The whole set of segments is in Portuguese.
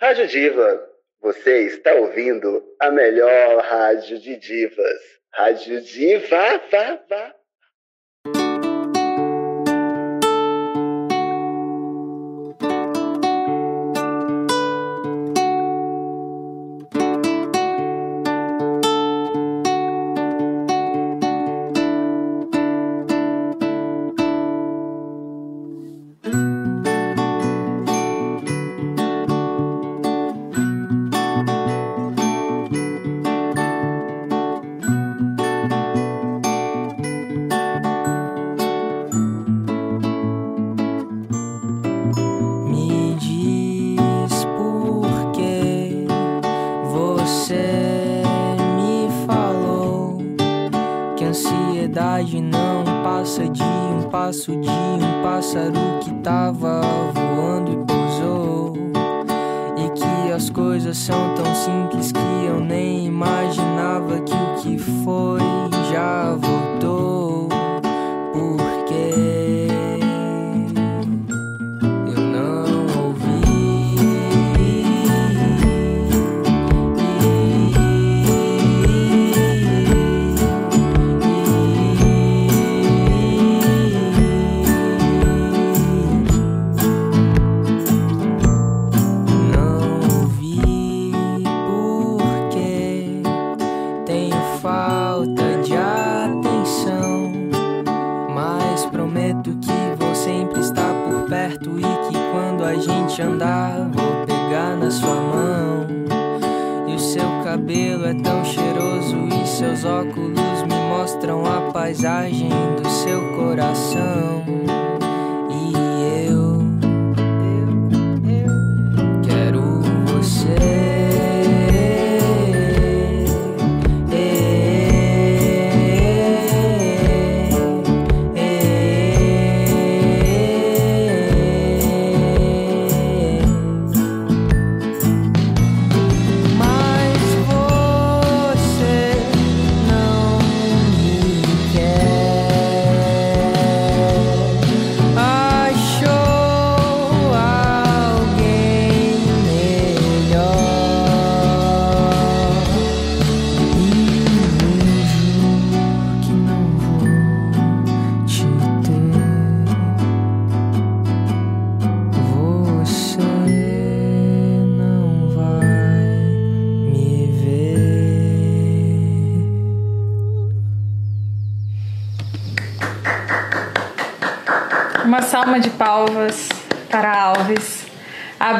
Rádio Diva, você está ouvindo a melhor rádio de divas. Rádio Diva, vá, vá.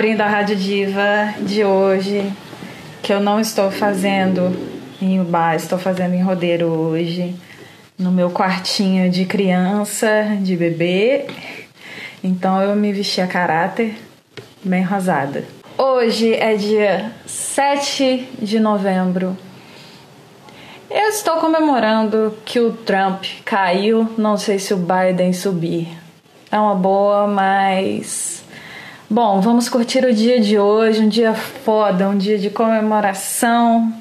Abrindo a Rádio Diva de hoje, que eu não estou fazendo em bar, estou fazendo em rodeiro hoje, no meu quartinho de criança, de bebê. Então eu me vesti a caráter, bem rosada. Hoje é dia 7 de novembro eu estou comemorando que o Trump caiu, não sei se o Biden subir. É uma boa, mas. Bom, vamos curtir o dia de hoje, um dia foda, um dia de comemoração.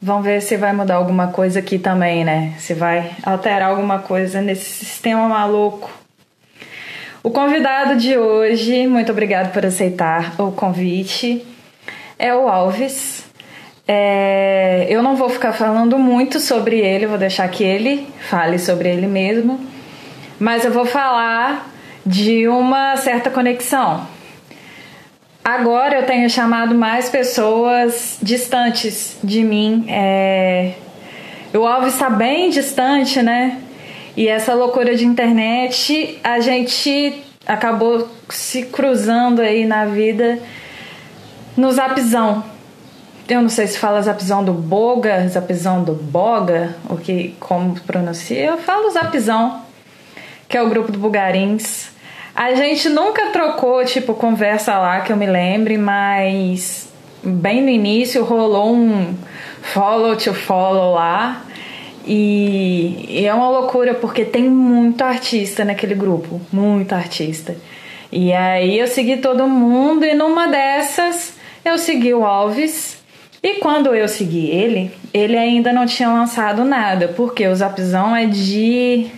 Vamos ver se vai mudar alguma coisa aqui também, né? Se vai alterar alguma coisa nesse sistema maluco. O convidado de hoje, muito obrigado por aceitar o convite, é o Alves. É, eu não vou ficar falando muito sobre ele, vou deixar que ele fale sobre ele mesmo, mas eu vou falar de uma certa conexão. Agora eu tenho chamado mais pessoas distantes de mim. É, o Alves está bem distante, né? E essa loucura de internet, a gente acabou se cruzando aí na vida no Zapzão eu não sei se fala zapzão do boga, zapzão do boga, o que como pronuncia, eu falo zapzão, que é o grupo do Bugarins. A gente nunca trocou, tipo, conversa lá que eu me lembre, mas bem no início rolou um follow to follow lá. E, e é uma loucura porque tem muito artista naquele grupo, muito artista. E aí eu segui todo mundo e numa dessas eu segui o Alves. E quando eu segui ele, ele ainda não tinha lançado nada, porque o Zapzão é de.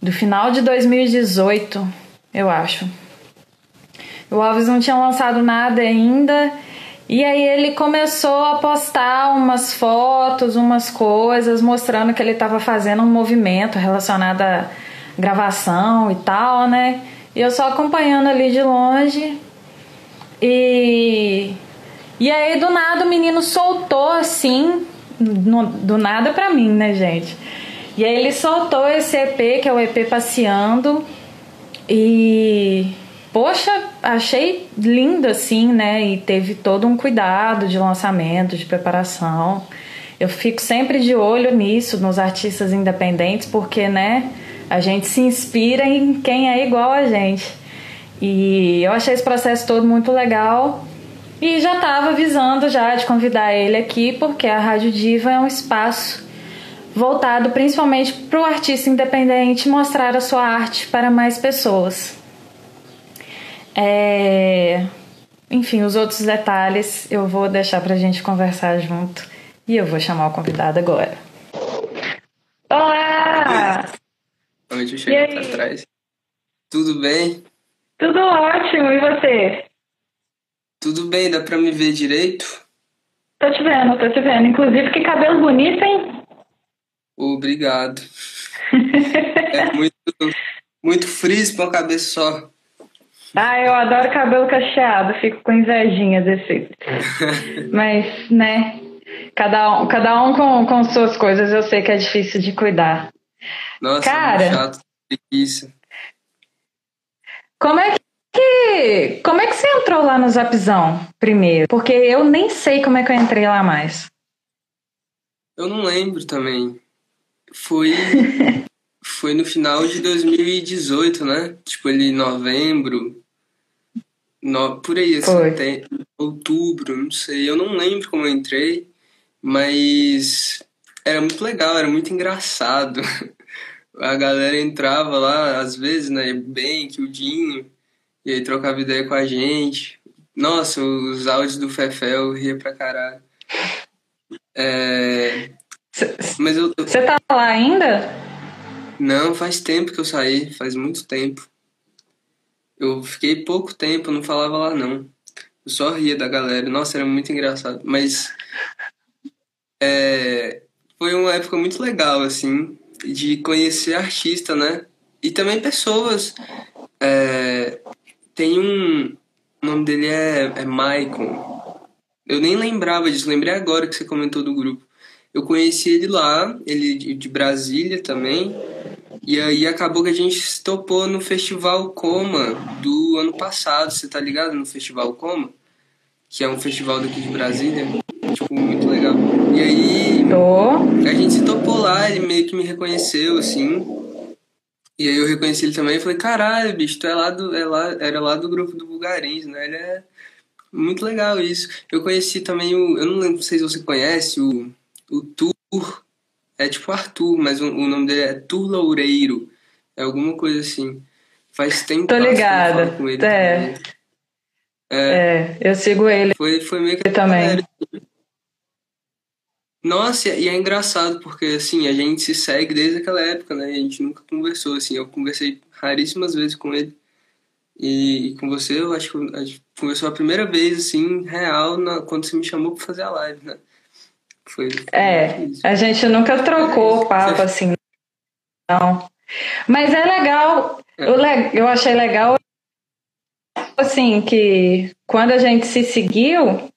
Do final de 2018, eu acho. O Alves não tinha lançado nada ainda. E aí ele começou a postar umas fotos, umas coisas, mostrando que ele estava fazendo um movimento relacionado à gravação e tal, né? E eu só acompanhando ali de longe. E e aí do nada o menino soltou assim, no, do nada pra mim, né, gente? E aí ele soltou esse EP, que é o EP Passeando. E poxa, achei lindo assim, né? E teve todo um cuidado de lançamento, de preparação. Eu fico sempre de olho nisso, nos artistas independentes, porque, né, a gente se inspira em quem é igual a gente. E eu achei esse processo todo muito legal. E já estava avisando já de convidar ele aqui, porque a Rádio Diva é um espaço voltado principalmente para o artista independente mostrar a sua arte para mais pessoas. É... Enfim, os outros detalhes eu vou deixar para a gente conversar junto e eu vou chamar o convidado agora. Olá! Deixa eu chegar para trás. Tudo bem? Tudo ótimo, e você? Tudo bem, dá pra me ver direito? Tô te vendo, tô te vendo. Inclusive, que cabelo bonito, hein? Obrigado. é muito, muito frizz pra uma cabeça só. Ah, eu adoro cabelo cacheado, fico com invejinha desse. Mas, né, cada um, cada um com, com suas coisas, eu sei que é difícil de cuidar. Nossa, Cara, é chato, isso. Como é que que, como é que você entrou lá no Zapzão primeiro? Porque eu nem sei como é que eu entrei lá mais. Eu não lembro também. Foi foi no final de 2018, né? Tipo ali novembro, no, por aí, assim, até outubro, não sei. Eu não lembro como eu entrei, mas era muito legal, era muito engraçado. A galera entrava lá, às vezes, né? Bem, que o Dinho e aí trocava ideia com a gente. Nossa, os áudios do Fefé eu ria pra caralho. É... Mas eu. Você tá lá ainda? Não, faz tempo que eu saí, faz muito tempo. Eu fiquei pouco tempo, não falava lá não. Eu só ria da galera. Nossa, era muito engraçado. Mas é, foi uma época muito legal, assim, de conhecer artista, né? E também pessoas é, tem um. O nome dele é, é Maicon. Eu nem lembrava disso, lembrei agora que você comentou do grupo. Eu conheci ele lá, ele de Brasília também. E aí acabou que a gente se topou no Festival Coma do ano passado. Você tá ligado no Festival Coma? Que é um festival daqui de Brasília. Tipo, muito legal. E aí. Tô. A gente se topou lá, ele meio que me reconheceu, assim. E aí eu reconheci ele também e falei, caralho, bicho, tu é lá do, é lá, era lá do grupo do Bulgarins, né? Ele é muito legal isso. Eu conheci também o. Eu não lembro se você conhece, o, o Tur. É tipo Arthur, mas o, o nome dele é Tur Loureiro. É alguma coisa assim. Faz tempo Tô ligada. com ele. É. é. é. eu sigo ele. Foi, foi meio que. Eu também. Nossa, e é engraçado porque assim, a gente se segue desde aquela época, né? A gente nunca conversou assim, eu conversei raríssimas vezes com ele. E, e com você, eu acho que a gente conversou a primeira vez assim, real, na, quando você me chamou para fazer a live, né? Foi, foi é, a gente nunca trocou papo assim. Não. Mas é legal, é. Eu, eu achei legal assim que quando a gente se seguiu,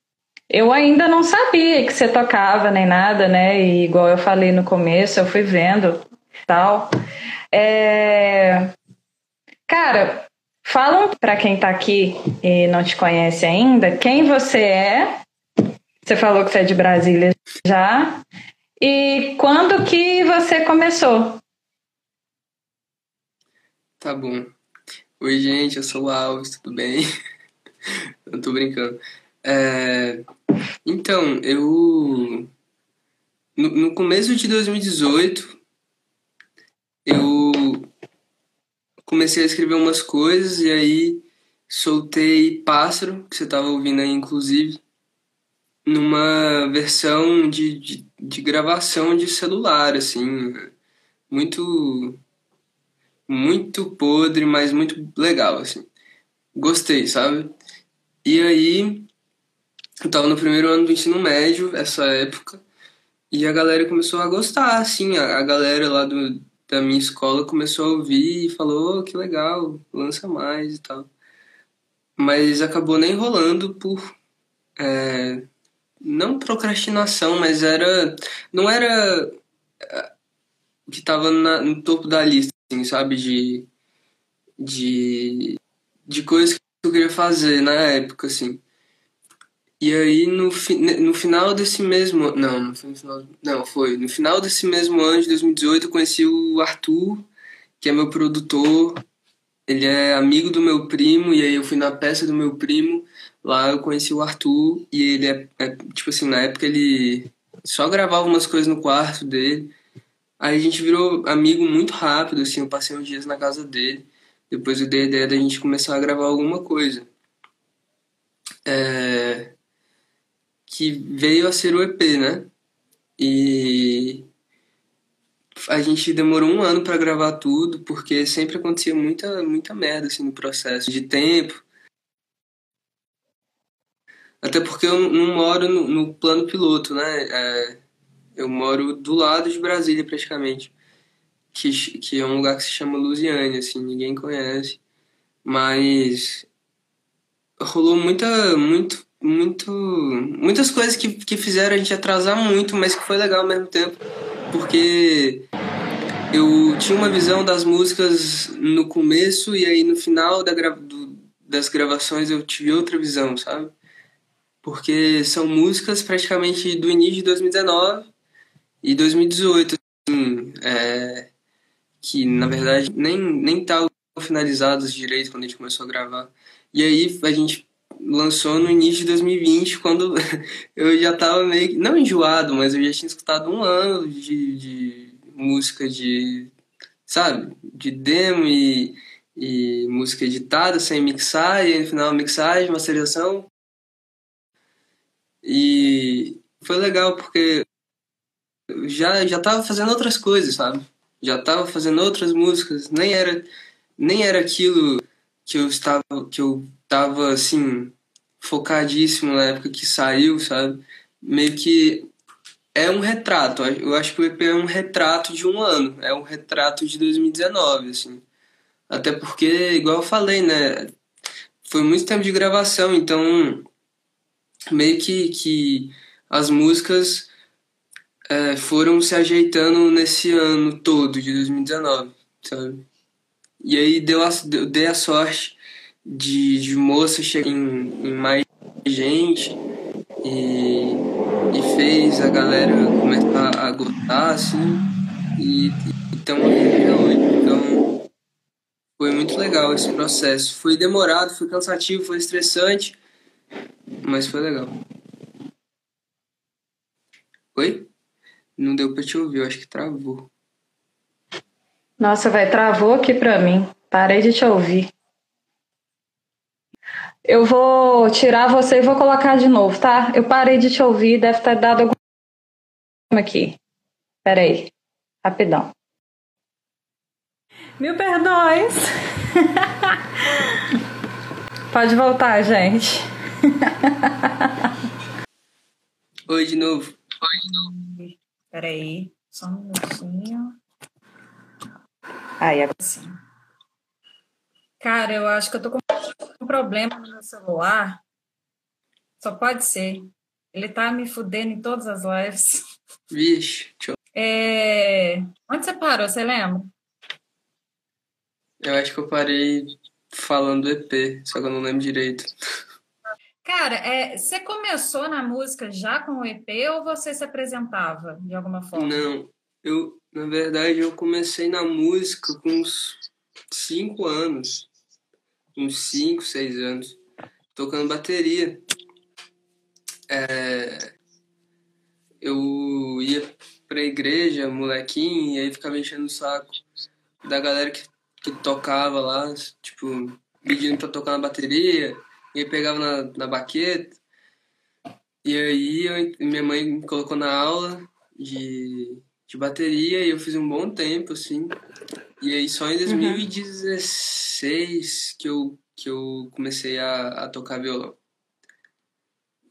eu ainda não sabia que você tocava nem nada, né? E igual eu falei no começo, eu fui vendo tal. É... Cara, fala para quem tá aqui e não te conhece ainda, quem você é. Você falou que você é de Brasília já. E quando que você começou? Tá bom. Oi, gente, eu sou o Alves, tudo bem? eu tô brincando. É, então, eu. No, no começo de 2018, eu comecei a escrever umas coisas e aí soltei Pássaro, que você estava ouvindo aí, inclusive, numa versão de, de, de, gravação de celular, assim, muito muito podre, mas muito legal, assim. gostei, sabe? E aí, eu tava no primeiro ano do ensino médio, essa época, e a galera começou a gostar, assim, a, a galera lá do, da minha escola começou a ouvir e falou, oh, que legal, lança mais e tal. Mas acabou nem rolando por. É, não procrastinação, mas era. Não era é, o que tava na, no topo da lista, assim, sabe? De. De. De coisas que eu queria fazer na época, assim. E aí, no, no final desse mesmo... Não, não foi no final... Não, foi. No final desse mesmo ano, de 2018, eu conheci o Arthur, que é meu produtor. Ele é amigo do meu primo, e aí eu fui na peça do meu primo. Lá eu conheci o Arthur, e ele é, é tipo assim, na época ele só gravava umas coisas no quarto dele. Aí a gente virou amigo muito rápido, assim, eu passei uns dias na casa dele. Depois eu dei a ideia da gente começar a gravar alguma coisa. É que veio a ser o EP, né? E a gente demorou um ano para gravar tudo, porque sempre acontecia muita, muita merda assim, no processo de tempo. Até porque eu não moro no, no plano piloto, né? É, eu moro do lado de Brasília, praticamente. Que, que é um lugar que se chama Lusiane, assim, ninguém conhece. Mas rolou muita, muito muito muitas coisas que, que fizeram a gente atrasar muito, mas que foi legal ao mesmo tempo, porque eu tinha uma visão das músicas no começo e aí no final da do, das gravações eu tive outra visão, sabe? Porque são músicas praticamente do início de 2019 e 2018, assim, é, que na verdade nem nem estavam finalizadas direito quando a gente começou a gravar. E aí a gente lançou no início de 2020, quando eu já tava meio não enjoado, mas eu já tinha escutado um ano de, de música de, sabe, de demo e, e música editada, sem mixar, e no final mixagem, masterização. E foi legal porque já já tava fazendo outras coisas, sabe? Já tava fazendo outras músicas, nem era nem era aquilo que eu estava que eu tava assim focadíssimo na época que saiu, sabe? Meio que é um retrato. Eu acho que o EP é um retrato de um ano, é um retrato de 2019, assim. Até porque, igual eu falei, né? Foi muito tempo de gravação, então meio que, que as músicas é, foram se ajeitando nesse ano todo de 2019, sabe? E aí deu a, deu, dei a sorte de, de moça chegar em, em mais gente e, e fez a galera começar a gostar, assim, e então hoje. Então foi muito legal esse processo. Foi demorado, foi cansativo, foi estressante, mas foi legal. Oi? Não deu pra te ouvir, eu acho que travou. Nossa, vai, travou aqui pra mim. Parei de te ouvir. Eu vou tirar você e vou colocar de novo, tá? Eu parei de te ouvir, deve ter dado algum aqui. Peraí, rapidão. Mil perdões. Pode voltar, gente. Oi de novo. Oi de novo. Peraí, só um minutinho. Aí, agora sim. Cara, eu acho que eu tô com um problema no meu celular. Só pode ser. Ele tá me fudendo em todas as lives. Vixe, deixa eu... É... Onde você parou, você lembra? Eu acho que eu parei falando do EP, só que eu não lembro direito. Cara, é, você começou na música já com o EP ou você se apresentava de alguma forma? Não, eu, na verdade, eu comecei na música com uns cinco anos uns 5, 6 anos, tocando bateria. É, eu ia pra igreja, molequinho, e aí ficava enchendo o saco da galera que, que tocava lá, tipo, pedindo pra tocar na bateria, e aí pegava na, na baqueta. E aí eu, minha mãe me colocou na aula de, de bateria e eu fiz um bom tempo, assim. E aí só em 2016 uhum. que eu que eu comecei a, a tocar violão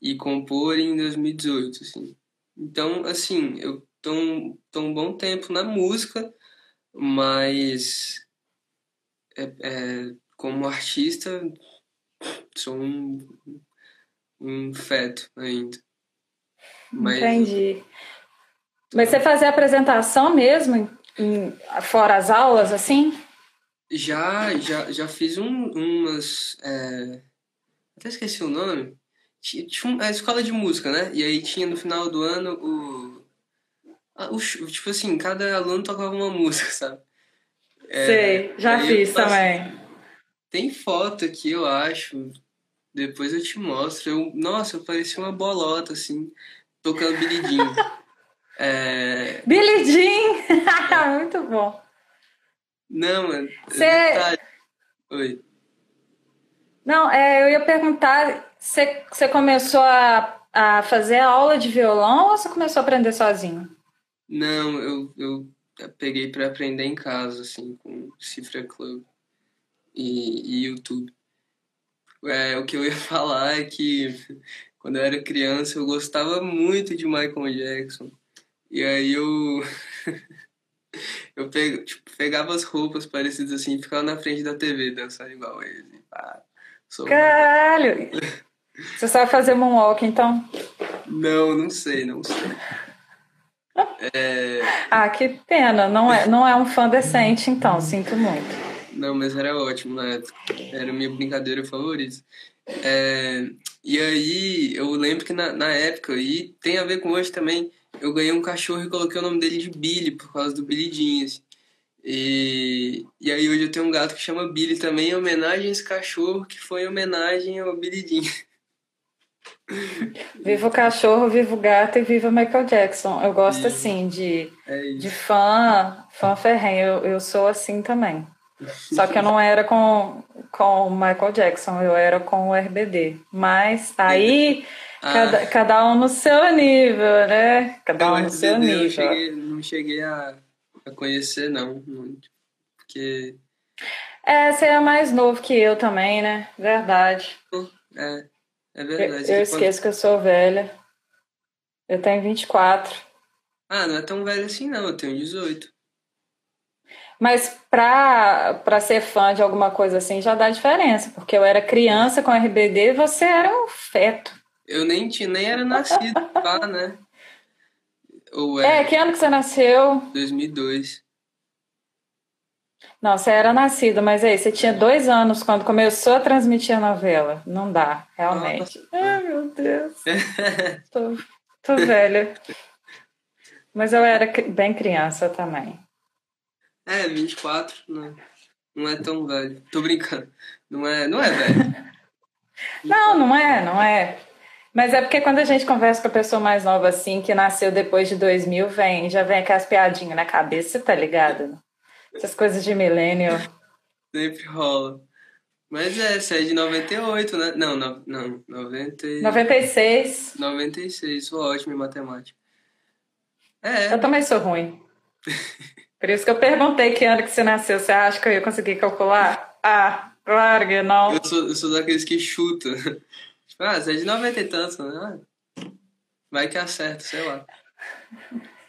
e compor em 2018, assim. Então, assim, eu tô um, tô um bom tempo na música, mas é, é, como artista sou um, um feto ainda. Mas, Entendi. Mas você fazia apresentação mesmo, em, fora as aulas, assim? Já, já, já fiz um, umas. É... Até esqueci o nome. Tinha a escola de música, né? E aí tinha no final do ano o. o tipo assim, cada aluno tocava uma música, sabe? É, Sei, já fiz também. Tem foto aqui, eu acho. Depois eu te mostro. Eu, nossa, eu parecia uma bolota, assim, tocando Billy Jean. é... Billy Jean! É. Muito bom. Não, mano. Você... Oi. Não, é, eu ia perguntar, você, você começou a, a fazer aula de violão ou você começou a aprender sozinho? Não, eu, eu peguei para aprender em casa, assim, com Cifra Club e, e YouTube. É, o que eu ia falar é que quando eu era criança eu gostava muito de Michael Jackson. E aí eu eu pego, tipo, pegava as roupas parecidas assim e ficava na frente da TV dançando igual ele. Ah, Caralho! Você sabe fazer moonwalk então? Não, não sei, não sei. É... Ah, que pena. Não é, não é um fã decente, então. Sinto muito. Não, mas era ótimo na época. Era a minha brincadeira favorita. É, e aí, eu lembro que na, na época, e tem a ver com hoje também, eu ganhei um cachorro e coloquei o nome dele de Billy, por causa do Billy Jean, assim. E, e aí hoje eu tenho um gato que chama Billy também, em homenagem a esse cachorro, que foi em homenagem ao Billy Jean. Viva o cachorro, viva o gato e viva Michael Jackson. Eu gosto, assim, de, é de fã, fã ferrenho. Eu, eu sou assim também. Só que eu não era com com Michael Jackson, eu era com o RBD. Mas aí ah. cada, cada um no seu nível, né? Cada um no seu nível. Cheguei, não cheguei a, a conhecer, não, muito. Porque. É, você é mais novo que eu também, né? Verdade. É, é verdade. Eu, eu esqueço quando... que eu sou velha. Eu tenho 24. Ah, não é tão velho assim, não. Eu tenho 18. Mas para ser fã de alguma coisa assim já dá diferença, porque eu era criança com RBD e você era um feto. Eu nem, tinha, nem era nascido lá, né? Ou é, é, que ano que você nasceu? 2002. Não, você era nascido, mas aí, você tinha dois anos quando começou a transmitir a novela. Não dá, realmente. Nossa. Ai, meu Deus. tô, tô velha. Mas eu era bem criança também. É, 24, não, não é tão velho. Tô brincando. Não é, não é velho. não, não é, não é. Mas é porque quando a gente conversa com a pessoa mais nova assim, que nasceu depois de 2000, vem, já vem aquelas piadinhas na cabeça, tá ligado? Essas coisas de milênio. Sempre rola. Mas é, você é de 98, né? Não, não, não 90... 96. 96, sou ótimo em matemática. É. Eu também sou ruim. Por isso que eu perguntei que ano que você nasceu. Você acha que eu ia conseguir calcular? Ah, claro que não. Eu sou, eu sou daqueles que chuta. Tipo, ah, você é de 90 e tantos, né? Ah, vai que acerta, sei lá.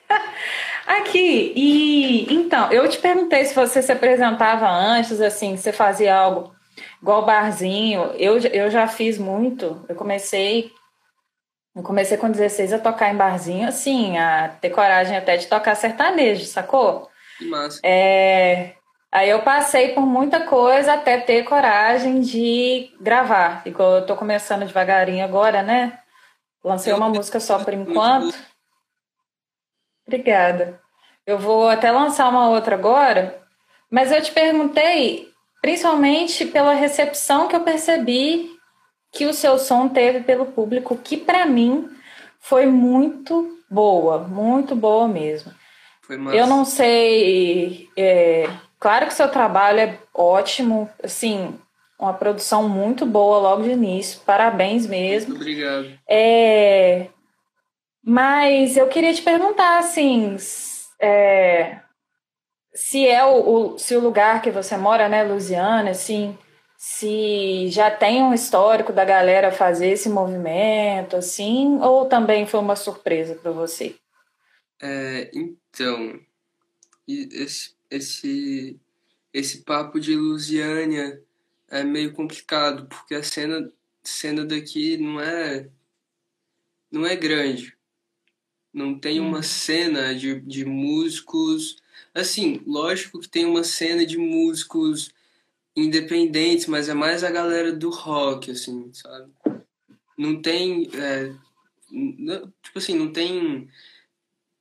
Aqui, e então, eu te perguntei se você se apresentava antes, assim, você fazia algo igual barzinho. Eu, eu já fiz muito. Eu comecei eu comecei com 16 a tocar em barzinho, assim, a ter coragem até de tocar sertanejo, sacou? Que massa. É, aí eu passei por muita coisa até ter coragem de gravar. Igual eu tô começando devagarinho agora, né? Lancei uma música só por enquanto. Obrigada. Eu vou até lançar uma outra agora, mas eu te perguntei principalmente pela recepção que eu percebi que o seu som teve pelo público, que para mim foi muito boa, muito boa mesmo. Eu não sei. É, claro que seu trabalho é ótimo, assim, uma produção muito boa logo de início. Parabéns mesmo. Muito obrigado. É, mas eu queria te perguntar, assim, é, se é o, o, se o lugar que você mora, né, Lusiana, assim, se já tem um histórico da galera fazer esse movimento, assim, ou também foi uma surpresa para você? É, então, esse, esse, esse papo de Lusiânia é meio complicado, porque a cena, cena daqui não é, não é grande. Não tem uma hum. cena de, de músicos. Assim, lógico que tem uma cena de músicos independentes, mas é mais a galera do rock, assim, sabe? Não tem. É, tipo assim, não tem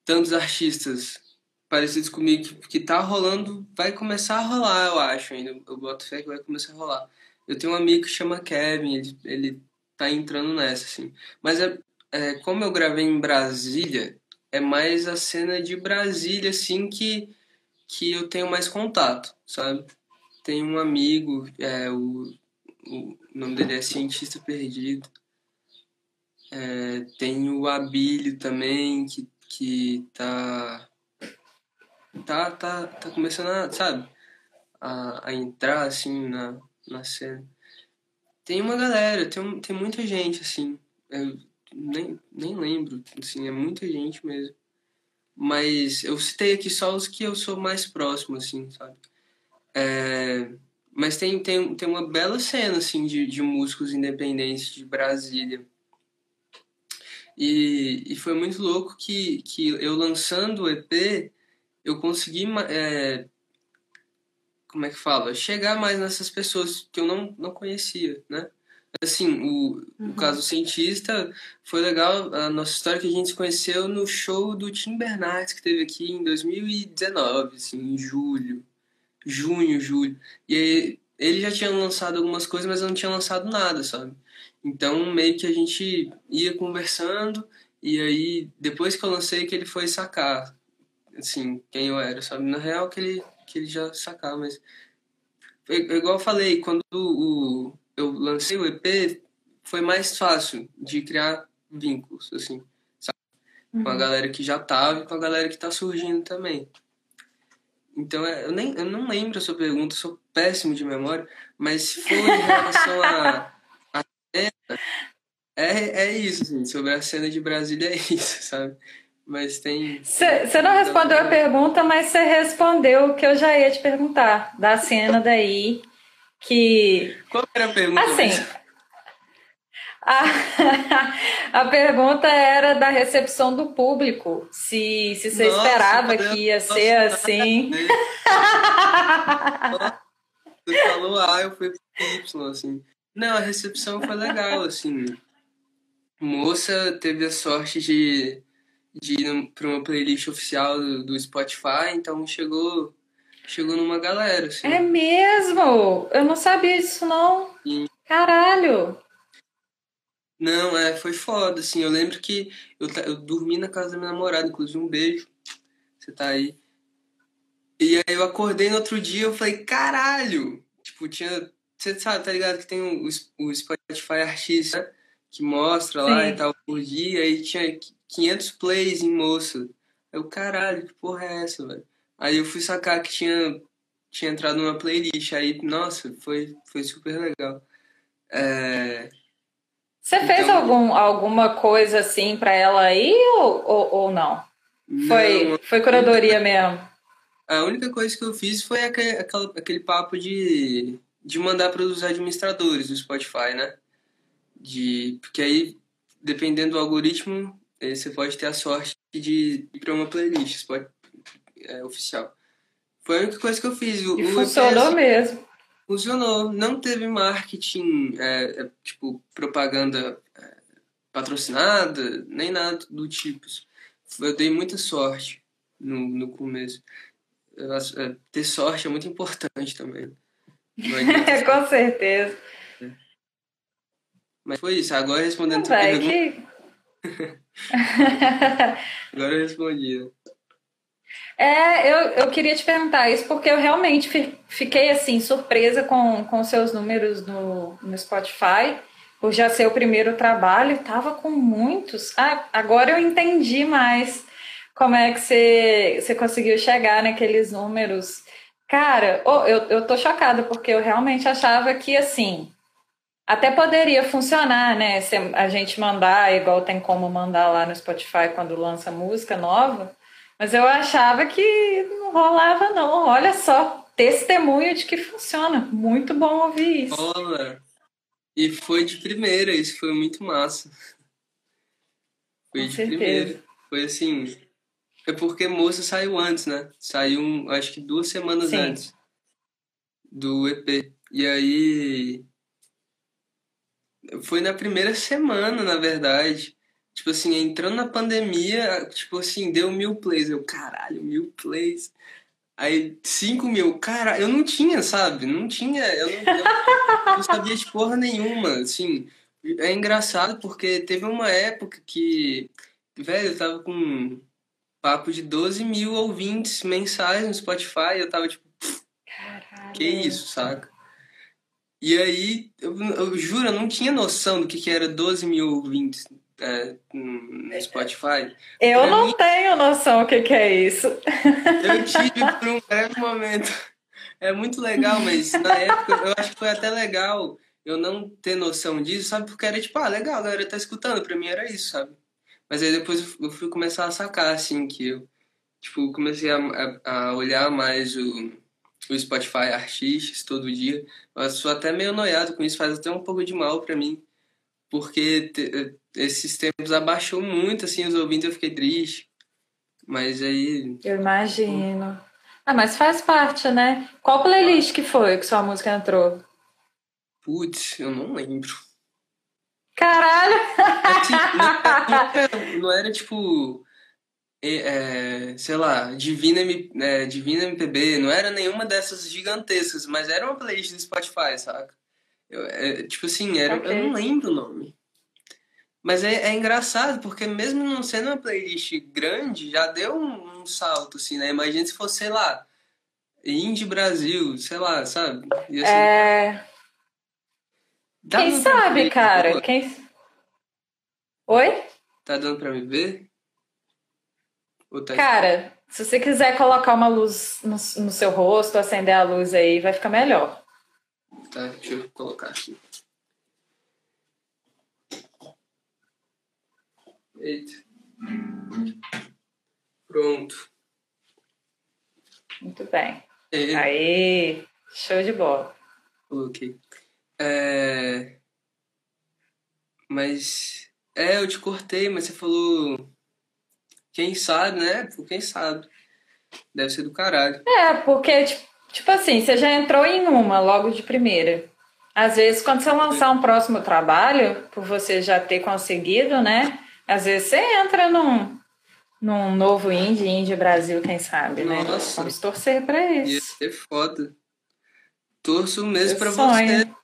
tantos artistas parecidos comigo que, que tá rolando, vai começar a rolar, eu acho ainda. Eu boto fé que vai começar a rolar. Eu tenho um amigo que chama Kevin, ele, ele tá entrando nessa, assim. Mas é, é, como eu gravei em Brasília, é mais a cena de Brasília, assim, que, que eu tenho mais contato, sabe? Tem um amigo, é, o, o nome dele é Cientista Perdido. É, tem o Abílio também, que, que tá, tá, tá, tá começando a, sabe, a, a entrar, assim, na, na cena. Tem uma galera, tem, tem muita gente, assim, eu nem, nem lembro, assim, é muita gente mesmo. Mas eu citei aqui só os que eu sou mais próximo, assim, sabe? É, mas tem, tem, tem uma bela cena assim, de, de músicos independentes de Brasília. E, e foi muito louco que, que eu lançando o EP, eu consegui, é, como é que fala? Chegar mais nessas pessoas que eu não, não conhecia, né? Assim, o, uhum. o caso cientista foi legal, a nossa história que a gente se conheceu no show do Tim Bernardes, que teve aqui em 2019, assim, em julho junho, julho. E aí, ele já tinha lançado algumas coisas, mas eu não tinha lançado nada, sabe? Então, meio que a gente ia conversando, e aí, depois que eu lancei, que ele foi sacar, assim, quem eu era, sabe? Na real, que ele, que ele já sacava, mas... Igual eu falei, quando o, eu lancei o EP, foi mais fácil de criar vínculos, assim, sabe? Com a uhum. galera que já tava e com a galera que tá surgindo também. Então, é, eu, nem, eu não lembro a sua pergunta, sou péssimo de memória, mas se for em relação a, cena, é, é isso, assim, sobre a cena de Brasília é isso, sabe? Mas tem. Você não respondeu a pergunta, mas você respondeu o que eu já ia te perguntar, da cena daí. Que. Qual era a pergunta? Assim. A, a pergunta era da recepção do público. Se, se você nossa, esperava que ia ser assim. Você falou A, eu fui pro Y, assim. Não, a recepção foi legal, assim. Moça teve a sorte de, de ir para uma playlist oficial do, do Spotify, então chegou chegou numa galera, assim. É mesmo? Eu não sabia disso, não. Sim. Caralho! Não, é, foi foda, assim. Eu lembro que eu, eu dormi na casa da minha namorada, inclusive um beijo. Você tá aí. E aí eu acordei no outro dia eu falei, caralho! Tipo, tinha. Você sabe, tá ligado? Que tem o, o Spotify Artista, né? Que mostra lá Sim. e tal por dia. Aí tinha 500 plays em moça. Aí eu, caralho, que porra é essa, velho? Aí eu fui sacar que tinha, tinha entrado numa playlist. Aí, nossa, foi, foi super legal. É. Você então, fez algum, alguma coisa assim para ela aí ou, ou, ou não? não? Foi, foi curadoria mesmo? A única coisa que eu fiz foi aquele, aquele papo de, de mandar para os administradores do Spotify, né? De, porque aí, dependendo do algoritmo, eh, você pode ter a sorte de ir para uma playlist pode, é, oficial. Foi a única coisa que eu fiz. O, e funcionou EPS, mesmo funcionou. Não teve marketing, é, é, tipo, propaganda é, patrocinada, nem nada do tipo. Eu dei muita sorte no, no começo. Eu, é, ter sorte é muito importante também. É, com certeza. Mas foi isso. Agora respondendo sua pergunta... Que... Agora eu respondi. Né? É, eu, eu queria te perguntar isso porque eu realmente fiquei assim surpresa com, com seus números no, no Spotify, por já ser o primeiro trabalho, tava com muitos. Ah, agora eu entendi mais como é que você, você conseguiu chegar naqueles números. Cara, oh, eu, eu tô chocada, porque eu realmente achava que, assim, até poderia funcionar, né? Se a gente mandar, igual tem como mandar lá no Spotify quando lança música nova, mas eu achava que não rolava, não. Olha só, testemunho de que funciona. Muito bom ouvir isso. Olha. E foi de primeira, isso foi muito massa. Foi Com de certeza. primeira. Foi assim. É porque moça saiu antes, né? Saiu, acho que duas semanas Sim. antes do EP. E aí. Foi na primeira semana, na verdade. Tipo assim, entrando na pandemia, tipo assim, deu mil plays. Eu, caralho, mil plays. Aí, cinco mil. Cara, eu não tinha, sabe? Não tinha. Eu não, eu não sabia de porra nenhuma, assim. É engraçado porque teve uma época que, velho, eu tava com papo de 12 mil ouvintes mensais no Spotify. Eu tava tipo, Caralho. que isso, saca? E aí, eu, eu juro, eu não tinha noção do que, que era 12 mil ouvintes é, no Spotify. Eu Pra não mim- tenho noção o que, que é isso. Eu tive por um breve momento. É muito legal, mas na época eu acho que foi até legal eu não ter noção disso, sabe? Porque era tipo, ah, legal, a galera tá escutando. Pra mim era isso, sabe? Mas aí depois eu fui começar a sacar, assim, que eu, tipo, comecei a, a, a olhar mais o, o Spotify artistas todo dia. Eu sou até meio noiado com isso, faz até um pouco de mal pra mim. Porque te- esses tempos abaixou muito, assim, os ouvintes, eu fiquei triste. Mas aí Eu imagino. Ah, mas faz parte, né? Qual playlist que foi que sua música entrou? Putz, eu não lembro. Caralho! Não, era, não era, tipo, é, é, sei lá, Divina, é, Divina MPB, não era nenhuma dessas gigantescas, mas era uma playlist do Spotify, saca? Eu, é, tipo assim, era, Ok. eu não lembro o nome. Mas é, é engraçado, porque mesmo não sendo uma playlist grande, já deu um, um salto, assim, né? Imagina se fosse, sei lá, Indie Brasil, sei lá, sabe? Assim, É... dá Quem sabe, cara? Quem... Oi? Tá dando pra me ver? Tá Cara, se você quiser colocar uma luz no, no seu rosto, acender a luz aí, vai ficar melhor. Tá, deixa eu colocar aqui. Eita. Pronto. Muito bem. É, Aí, show de bola. coloquei. É... Mas. É, eu te cortei, mas você falou. Quem sabe, né? Quem sabe. Deve ser do caralho. É, porque, tipo, assim, você já entrou em uma logo de primeira. Às vezes, quando você lançar um próximo trabalho, por você já ter conseguido, né? Às vezes você entra num, num novo indie, indie Brasil, quem sabe, né? Nossa. Vamos torcer pra Ia isso. ser foda. Torço mesmo Eu pra sonho. você.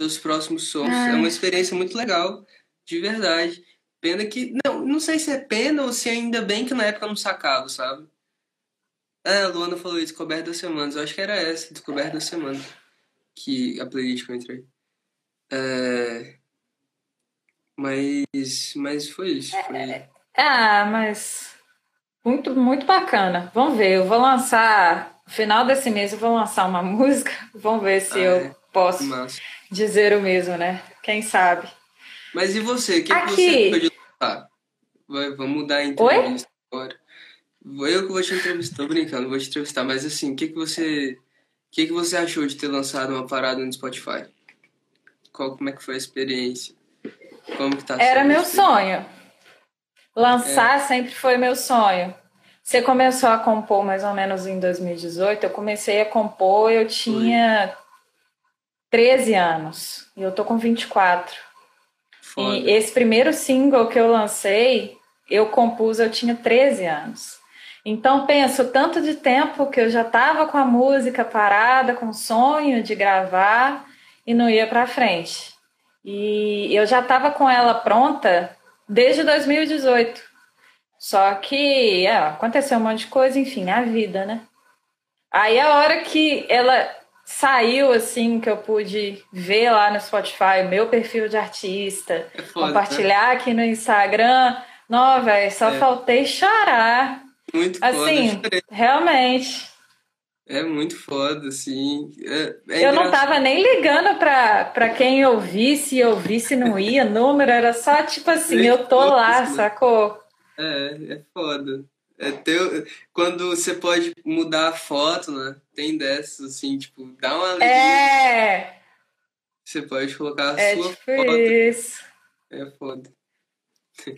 Dos próximos sons. É Ai. uma experiência muito legal. De verdade. Pena que. Não, não sei se é pena ou se ainda bem que na época eu não sacava, sabe? É, a Luana falou isso, Descoberta das Semanas. Eu acho que era essa, Descoberta da Semana. Que a playlist que eu entrei. É... Mas. Mas foi isso. Foi... Ah, mas muito, muito bacana. Vamos ver, eu vou lançar, no final desse mês eu vou lançar uma música. Vamos ver se Ah, eu é? posso Massa. Dizer o mesmo, né? Quem sabe? Mas e você? O que, que Aqui. você pode lançar? Vai, vamos mudar a entrevista agora. Eu que vou te entrevistar, tô brincando, vou te entrevistar, mas assim, o que, que você. O que, que você achou de ter lançado uma parada no Spotify? Qual, como é que foi a experiência? Como que tá Era meu sonho. Lançar É. sempre foi meu sonho. Você começou a compor mais ou menos em 2018. Eu comecei a compor, eu tinha 13 anos. E eu tô com 24. Foda. E esse primeiro single que eu lancei, eu compus, eu tinha 13 anos. Então, penso, tanto de tempo que eu já estava com a música parada, com o sonho de gravar e não ia para frente. E eu já estava com ela pronta desde 2018. Só que é, aconteceu um monte de coisa, enfim, a vida, né? Aí a hora que ela saiu, assim, que eu pude ver lá no Spotify o meu perfil de artista, É foda, compartilhar aqui no Instagram. Não, velho, só É. faltei chorar. né? Muito foda. Assim, Eu chorei. realmente. É muito foda, assim. É, é eu não tava nem ligando pra, pra quem ouvisse e ouvisse não ia, número, era só tipo assim, é eu tô lá, assim. sacou? É, é foda. É teu, quando você pode mudar a foto, né? Tem dessas, assim, tipo, dá uma alegria. É! Você pode colocar a é sua tipo foto. Isso. É foda.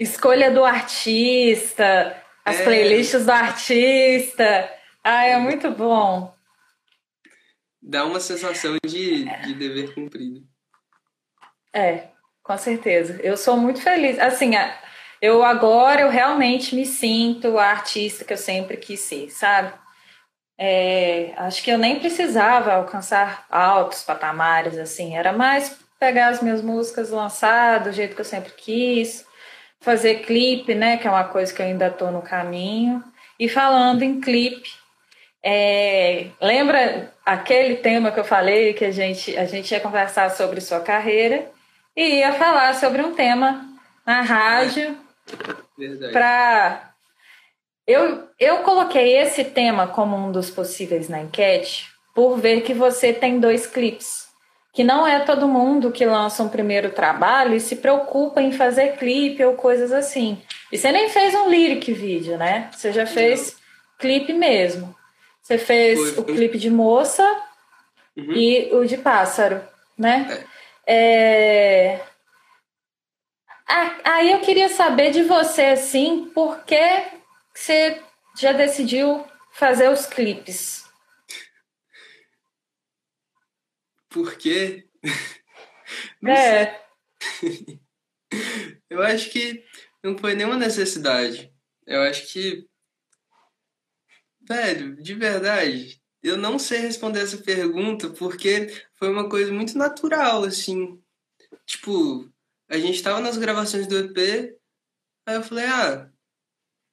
Escolha do artista, as é. playlists do artista. Ah, é muito bom. Dá uma sensação de, de dever cumprido. É, com certeza. Eu sou muito feliz. Assim, eu agora eu realmente me sinto a artista que eu sempre quis ser, sabe? É, acho que eu nem precisava alcançar altos patamares, assim, era mais pegar as minhas músicas, lançar do jeito que eu sempre quis, fazer clipe, né, que é uma coisa que eu ainda estou no caminho. E falando em clipe, é, lembra aquele tema que eu falei que a gente, a gente ia conversar sobre sua carreira e ia falar sobre um tema na rádio para eu, eu coloquei esse tema como um dos possíveis na enquete por ver que você tem dois clipes. Que não é todo mundo que lança um primeiro trabalho e se preocupa em fazer clipe ou coisas assim. E você nem fez um lyric vídeo, né? Você já fez clipe mesmo. Você fez Foi. o clipe de moça uhum. e o de pássaro, né? É. É... Aí eu queria saber de você, assim, por que você já decidiu fazer os clipes? Por quê? é. eu acho que não foi nenhuma necessidade. Eu acho que. Velho, de verdade, eu não sei responder essa pergunta porque foi uma coisa muito natural, assim. Tipo, a gente tava nas gravações do EP, aí eu falei, ah,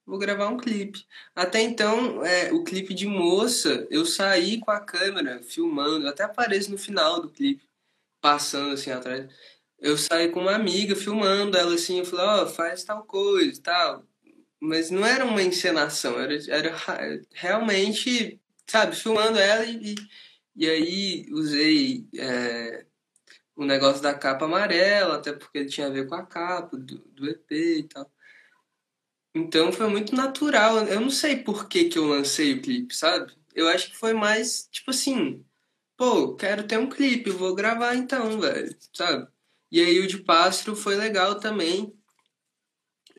vou gravar um clipe. Até então, é, o clipe de moça, eu saí com a câmera filmando, até apareço no final do clipe, passando assim atrás. Eu saí com uma amiga filmando ela assim, eu falei, ó, oh, faz tal coisa tal. Mas não era uma encenação, era, era realmente, sabe, filmando ela e, e aí usei é, o negócio da capa amarela, até porque tinha a ver com a capa do, do EP e tal. Então foi muito natural. Eu não sei por que, que eu lancei o clipe, sabe? Eu acho que foi mais, tipo assim, pô, quero ter um clipe, vou gravar então, velho, sabe? E aí o de pássaro foi legal também.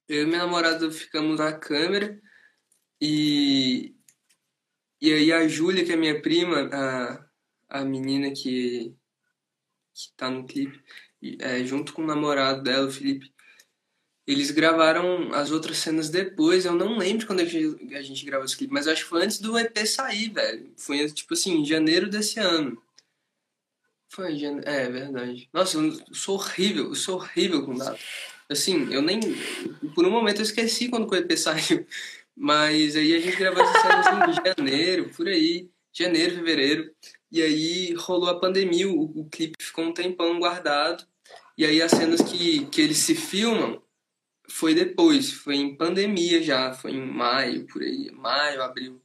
Eu e minha namorada ficamos na câmera e. E aí a Júlia, que é minha prima, a, a menina que que tá no clipe, é, junto com o namorado dela, o Felipe. Eles gravaram as outras cenas depois, eu não lembro quando a gente, gravou esse clipe, mas acho que foi antes do EP sair, velho. Foi tipo assim, em janeiro desse ano. Foi em janeiro. É, verdade. Nossa, eu sou horrível, eu sou horrível com data. Assim, eu nem. Por um momento eu esqueci quando o EP saiu. Mas aí a gente gravou essas cenas em janeiro, por aí. Janeiro, fevereiro. E aí rolou a pandemia, o, o clipe ficou um tempão guardado. E aí as cenas que, que eles se filmam foi depois, foi em pandemia já, foi em maio, por aí, maio, abril.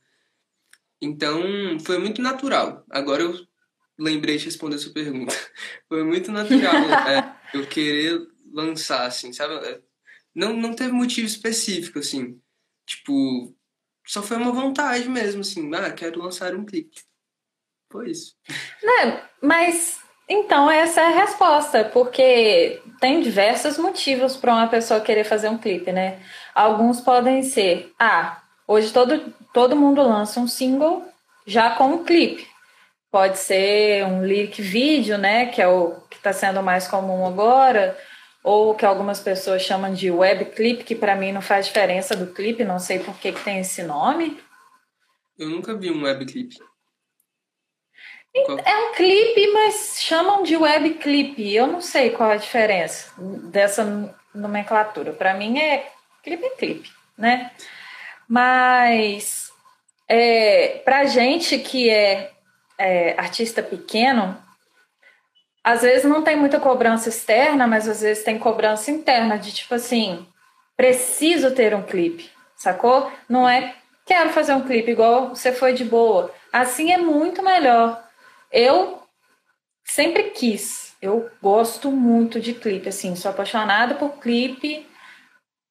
Então, foi muito natural. Agora eu lembrei de responder a sua pergunta. Foi muito natural é, eu querer lançar, assim, sabe? É, não, não teve motivo específico, assim. Tipo, só foi uma vontade mesmo, assim. Ah, quero lançar um clipe. Foi isso. Né? Mas então essa é a resposta, porque tem diversos motivos para uma pessoa querer fazer um clipe, né? Alguns podem ser, ah, hoje todo, todo mundo lança um single já com um clipe. Pode ser um lyric vídeo, né? Que é o que está sendo mais comum agora, ou que algumas pessoas chamam de web clip, que para mim não faz diferença do clipe, não sei por que, que tem esse nome. Eu nunca vi um web clip. É um clipe, mas chamam de web clipe. Eu não sei qual a diferença dessa nomenclatura. Para mim é clipe é clipe, né? Mas é, para gente que é, é artista pequeno, às vezes não tem muita cobrança externa, mas às vezes tem cobrança interna de tipo assim, preciso ter um clipe, sacou? Não é quero fazer um clipe igual você foi de boa Assim é muito melhor. Eu sempre quis. Eu gosto muito de clipe, assim, sou apaixonada por clipe.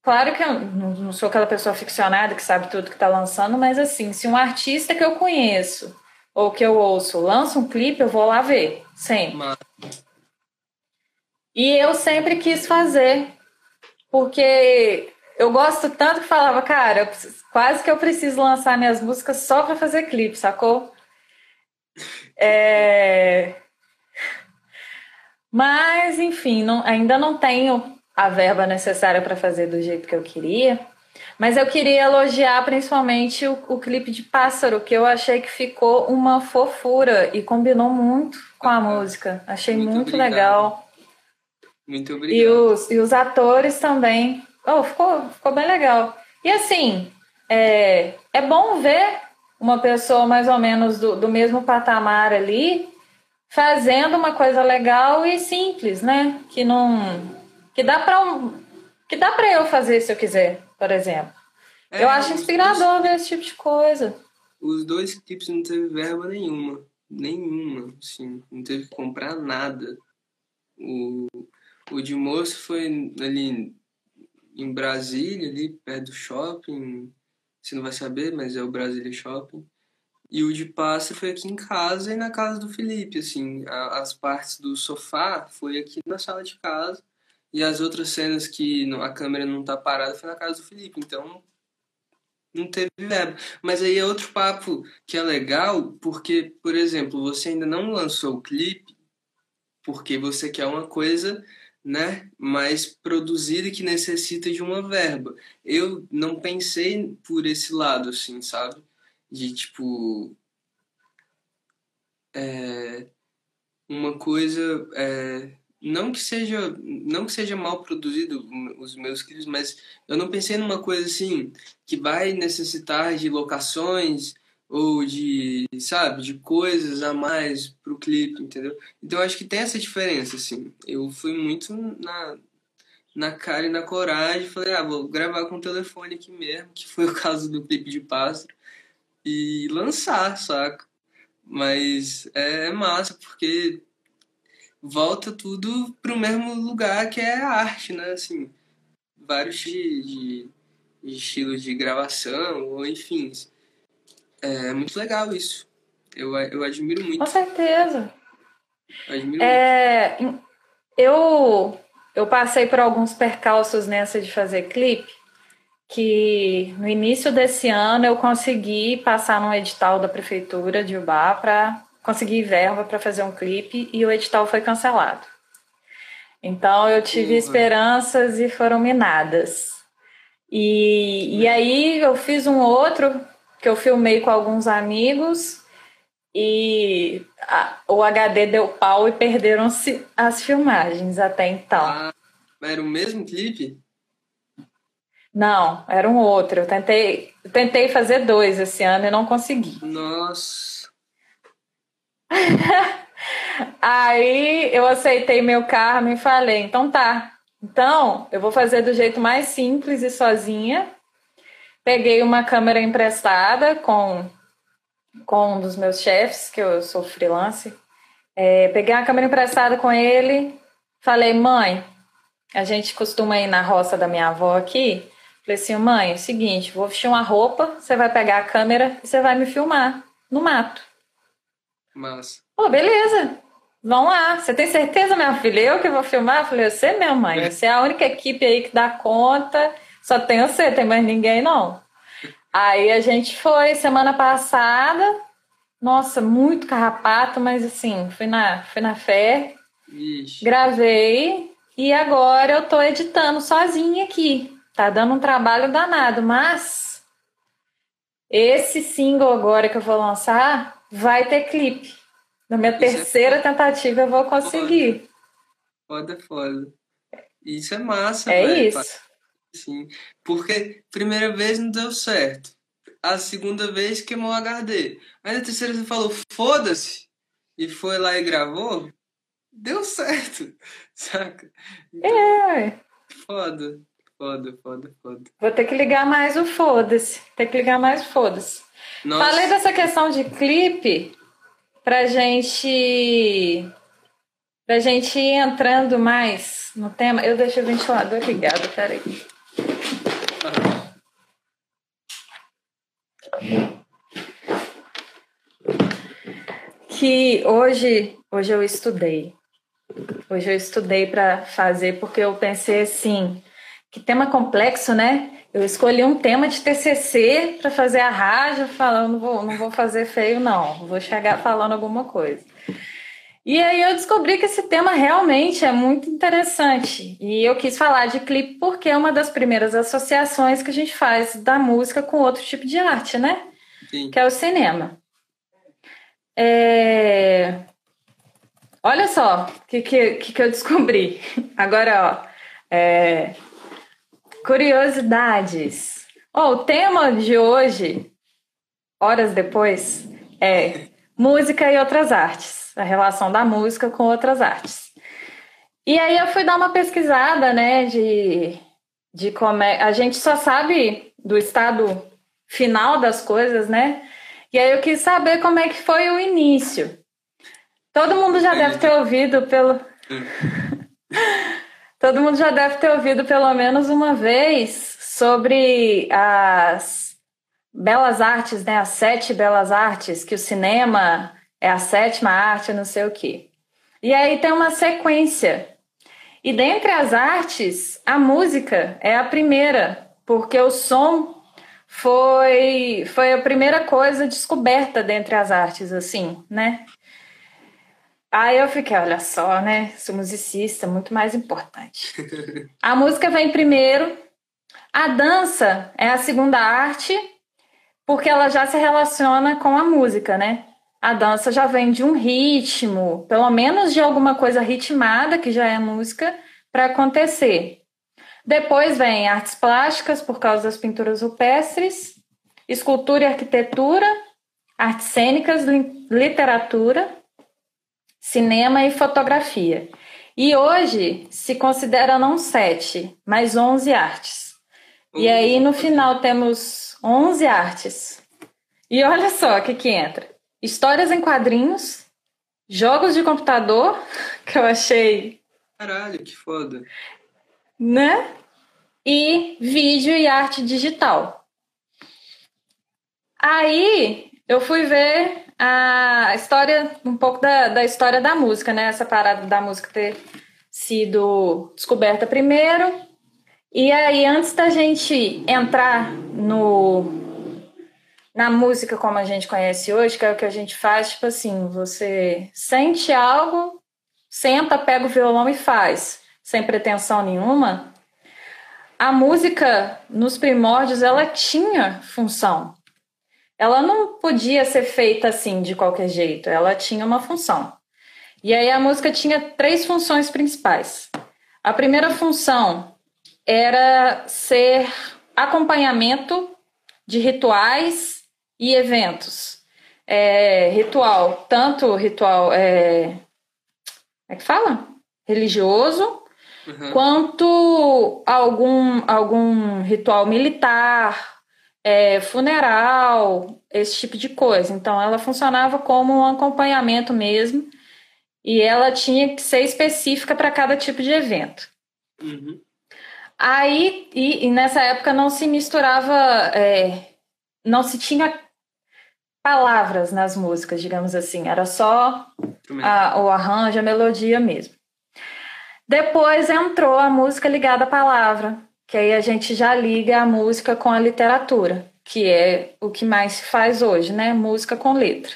Claro que eu não sou aquela pessoa ficcionada que sabe tudo que está lançando, mas assim, se um artista que eu conheço ou que eu ouço lança um clipe, eu vou lá ver, sempre. E eu sempre quis fazer, porque eu gosto tanto que falava, cara, preciso, quase que eu preciso lançar minhas músicas só para fazer clipe, sacou? É... Mas, enfim, não, ainda não tenho a verba necessária para fazer do jeito que eu queria. Mas eu queria elogiar principalmente o, o, clipe de Pássaro, que eu achei que ficou uma fofura e combinou muito com a música. Achei muito, muito legal. Muito obrigado. E os, e os atores também. Oh, ficou, ficou bem legal. E assim, é, é bom ver uma pessoa mais ou menos do, do mesmo patamar ali fazendo uma coisa legal e simples, né? Que não que dá para que dá para eu fazer se eu quiser, por exemplo. É, eu acho inspirador ver esse tipo de coisa. Os dois clipes não teve verba nenhuma, nenhuma, assim, não teve que comprar nada. O, o de moço foi ali em Brasília, ali perto do shopping, você não vai saber, mas é o Brasília Shopping. E o de pássaro foi aqui em casa e na casa do Felipe, assim, a, as partes do sofá foi aqui na sala de casa e as outras cenas que a câmera não tá parada foi na casa do Felipe. Então, não teve verba. Mas aí é outro papo que é legal, porque, por exemplo, você ainda não lançou o clipe porque você quer uma coisa né, mais produzida que necessita de uma verba. Eu não pensei por esse lado, assim, sabe? De, tipo... É, uma coisa... É, não que seja não que seja mal produzido os meus clipes, mas eu não pensei numa coisa assim que vai necessitar de locações ou de, sabe, de coisas a mais pro clipe, entendeu? Então acho que tem essa diferença assim. Eu fui muito na na cara e na coragem, falei, ah, vou gravar com o telefone aqui mesmo, que foi o caso do clipe de pássaro, e lançar, saca? Mas é massa, porque volta tudo para o mesmo lugar que é a arte, né? Assim, vários de, de, de estilos de gravação, ou enfim. É muito legal isso. Eu, eu admiro muito. Com certeza. admiro é, muito. Eu, eu passei por alguns percalços nessa de fazer clipe, que no início desse ano eu consegui passar num edital da prefeitura de Ubá para consegui verba para fazer um clipe e o edital foi cancelado. Então eu tive uhum. esperanças e foram minadas. E, e aí eu fiz um outro que eu filmei com alguns amigos e a, o HD deu pau e perderam-se as filmagens até então. Ah, era o mesmo clipe? Não, era um outro. Eu tentei, eu tentei fazer dois esse ano e não consegui. Nossa. Aí eu aceitei meu karma e falei: então tá. Então eu vou fazer do jeito mais simples e sozinha. Peguei uma câmera emprestada com, com um dos meus chefes, que eu sou freelance. É, peguei uma câmera emprestada com ele. Falei: mãe, a gente costuma ir na roça da minha avó aqui. Falei assim: mãe, é o seguinte, vou vestir uma roupa, você vai pegar a câmera e você vai me filmar no mato. Mas. Pô, beleza. Vamos lá. Você tem certeza, minha filha? Eu que vou filmar? Eu falei, você, minha mãe. É. Você é a única equipe aí que dá conta. Só tem você, tem mais ninguém, não. Aí a gente foi semana passada. Nossa, muito carrapato, mas assim, fui na, fui na fé. Ixi. Gravei. E agora eu tô editando sozinha aqui. Tá dando um trabalho danado, mas esse single agora que eu vou lançar vai ter clipe. Na minha Isso é terceira é tentativa eu vou conseguir. Foda, foda. Isso é massa, É véio, isso. Sim. Porque primeira vez não deu certo. A segunda vez queimou o HD. Aí na terceira você falou, foda-se. E foi lá e gravou. Deu certo. Saca? Então, é. Foda. Foda, foda, foda. Vou ter que ligar mais o foda-se. Ter que ligar mais o foda-se. Falei dessa questão de clipe pra gente. pra gente ir entrando mais no tema. Eu deixei o ventilador ligado, peraí. Que hoje, hoje eu estudei. Hoje eu estudei para fazer porque eu pensei assim, que tema complexo, né? Eu escolhi um tema de TCC para fazer a rádio, falando, não vou, não vou fazer feio não, vou chegar falando alguma coisa. E aí eu descobri que esse tema realmente é muito interessante. E eu quis falar de clipe porque é uma das primeiras associações que a gente faz da música com outro tipo de arte, né? Sim. Que é o cinema. É... Olha só o que, que, que eu descobri. Agora, ó. É... Curiosidades. Ó, o tema de hoje, horas depois, é música e outras artes. A relação da música com outras artes. E aí eu fui dar uma pesquisada, né, de, de como é. A gente só sabe do estado final das coisas, né? E aí eu quis saber como é que foi o início. Todo mundo já deve ter ouvido pelo. Todo mundo já deve ter ouvido pelo menos uma vez sobre as belas artes, né? As sete belas artes, que o cinema é a sétima arte, não sei o quê. E aí tem uma sequência. E dentre as artes, a música é a primeira, porque o som foi, foi a primeira coisa descoberta dentre as artes, assim, né? Aí eu fiquei, olha só, né? Sou musicista, muito mais importante. A música vem primeiro, a dança é a segunda arte, porque ela já se relaciona com a música, né? A dança já vem de um ritmo, pelo menos de alguma coisa ritmada, que já é música, para acontecer. Depois vem artes plásticas, por causa das pinturas rupestres, escultura e arquitetura, artes cênicas, literatura cinema e fotografia. E hoje se considera não sete, mas onze artes. E aí no final temos onze artes. E olha só o que, que entra: histórias em quadrinhos, jogos de computador, que eu achei. Caralho, que foda. Né? E vídeo e arte digital. Aí eu fui ver a história, um pouco da, da história da música, né? Essa parada da música ter sido descoberta primeiro. E aí, antes da gente entrar no na música como a gente conhece hoje, que é o que a gente faz, tipo assim, você sente algo, senta, pega o violão e faz, sem pretensão nenhuma. A música, nos primórdios, ela tinha função ela não podia ser feita assim de qualquer jeito, ela tinha uma função. E aí a música tinha três funções principais. A primeira função era ser acompanhamento de rituais e eventos. É, ritual, tanto ritual é, como é que fala? Religioso, uhum. quanto algum, algum ritual militar, é, funeral, esse tipo de coisa. Então, ela funcionava como um acompanhamento mesmo e ela tinha que ser específica para cada tipo de evento. Uhum. Aí, e, e, nessa época não se misturava, é, não se tinha palavras nas músicas, digamos assim, era só a, o arranjo, a melodia mesmo. Depois entrou a música ligada à palavra, que aí a gente já liga a música com a literatura, que é o que mais se faz hoje, né? Música com letra.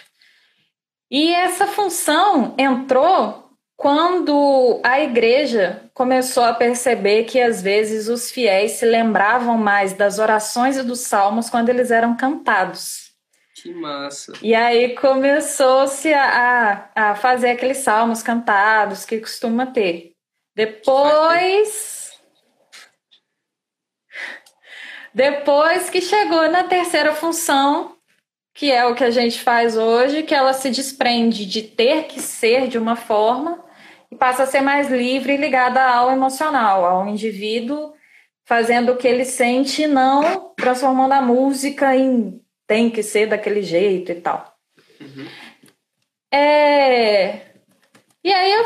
E essa função entrou quando a igreja começou a perceber que às vezes os fiéis se lembravam mais das orações e dos salmos quando eles eram cantados. Que massa! E aí começou-se a, a fazer aqueles salmos cantados que costuma ter. Depois depois que chegou na terceira função, que é o que a gente faz hoje, que ela se desprende de ter que ser de uma forma e passa a ser mais livre e ligada ao emocional, ao indivíduo fazendo o que ele sente, não transformando a música em tem que ser daquele jeito e tal. Uhum. É... E aí eu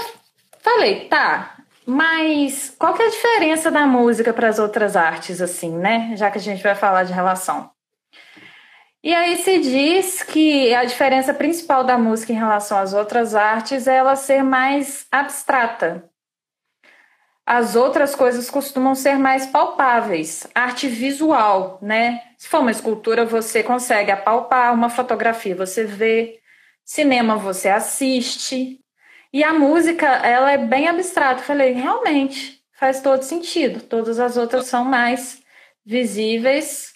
falei, tá, mas qual que é a diferença da música para as outras artes, assim, né? Já que a gente vai falar de relação. E aí se diz que a diferença principal da música em relação às outras artes é ela ser mais abstrata. As outras coisas costumam ser mais palpáveis, arte visual, né? Se for uma escultura, você consegue apalpar, uma fotografia você vê, cinema você assiste, e a música, ela é bem abstrata. Falei, realmente, faz todo sentido. Todas as outras são mais visíveis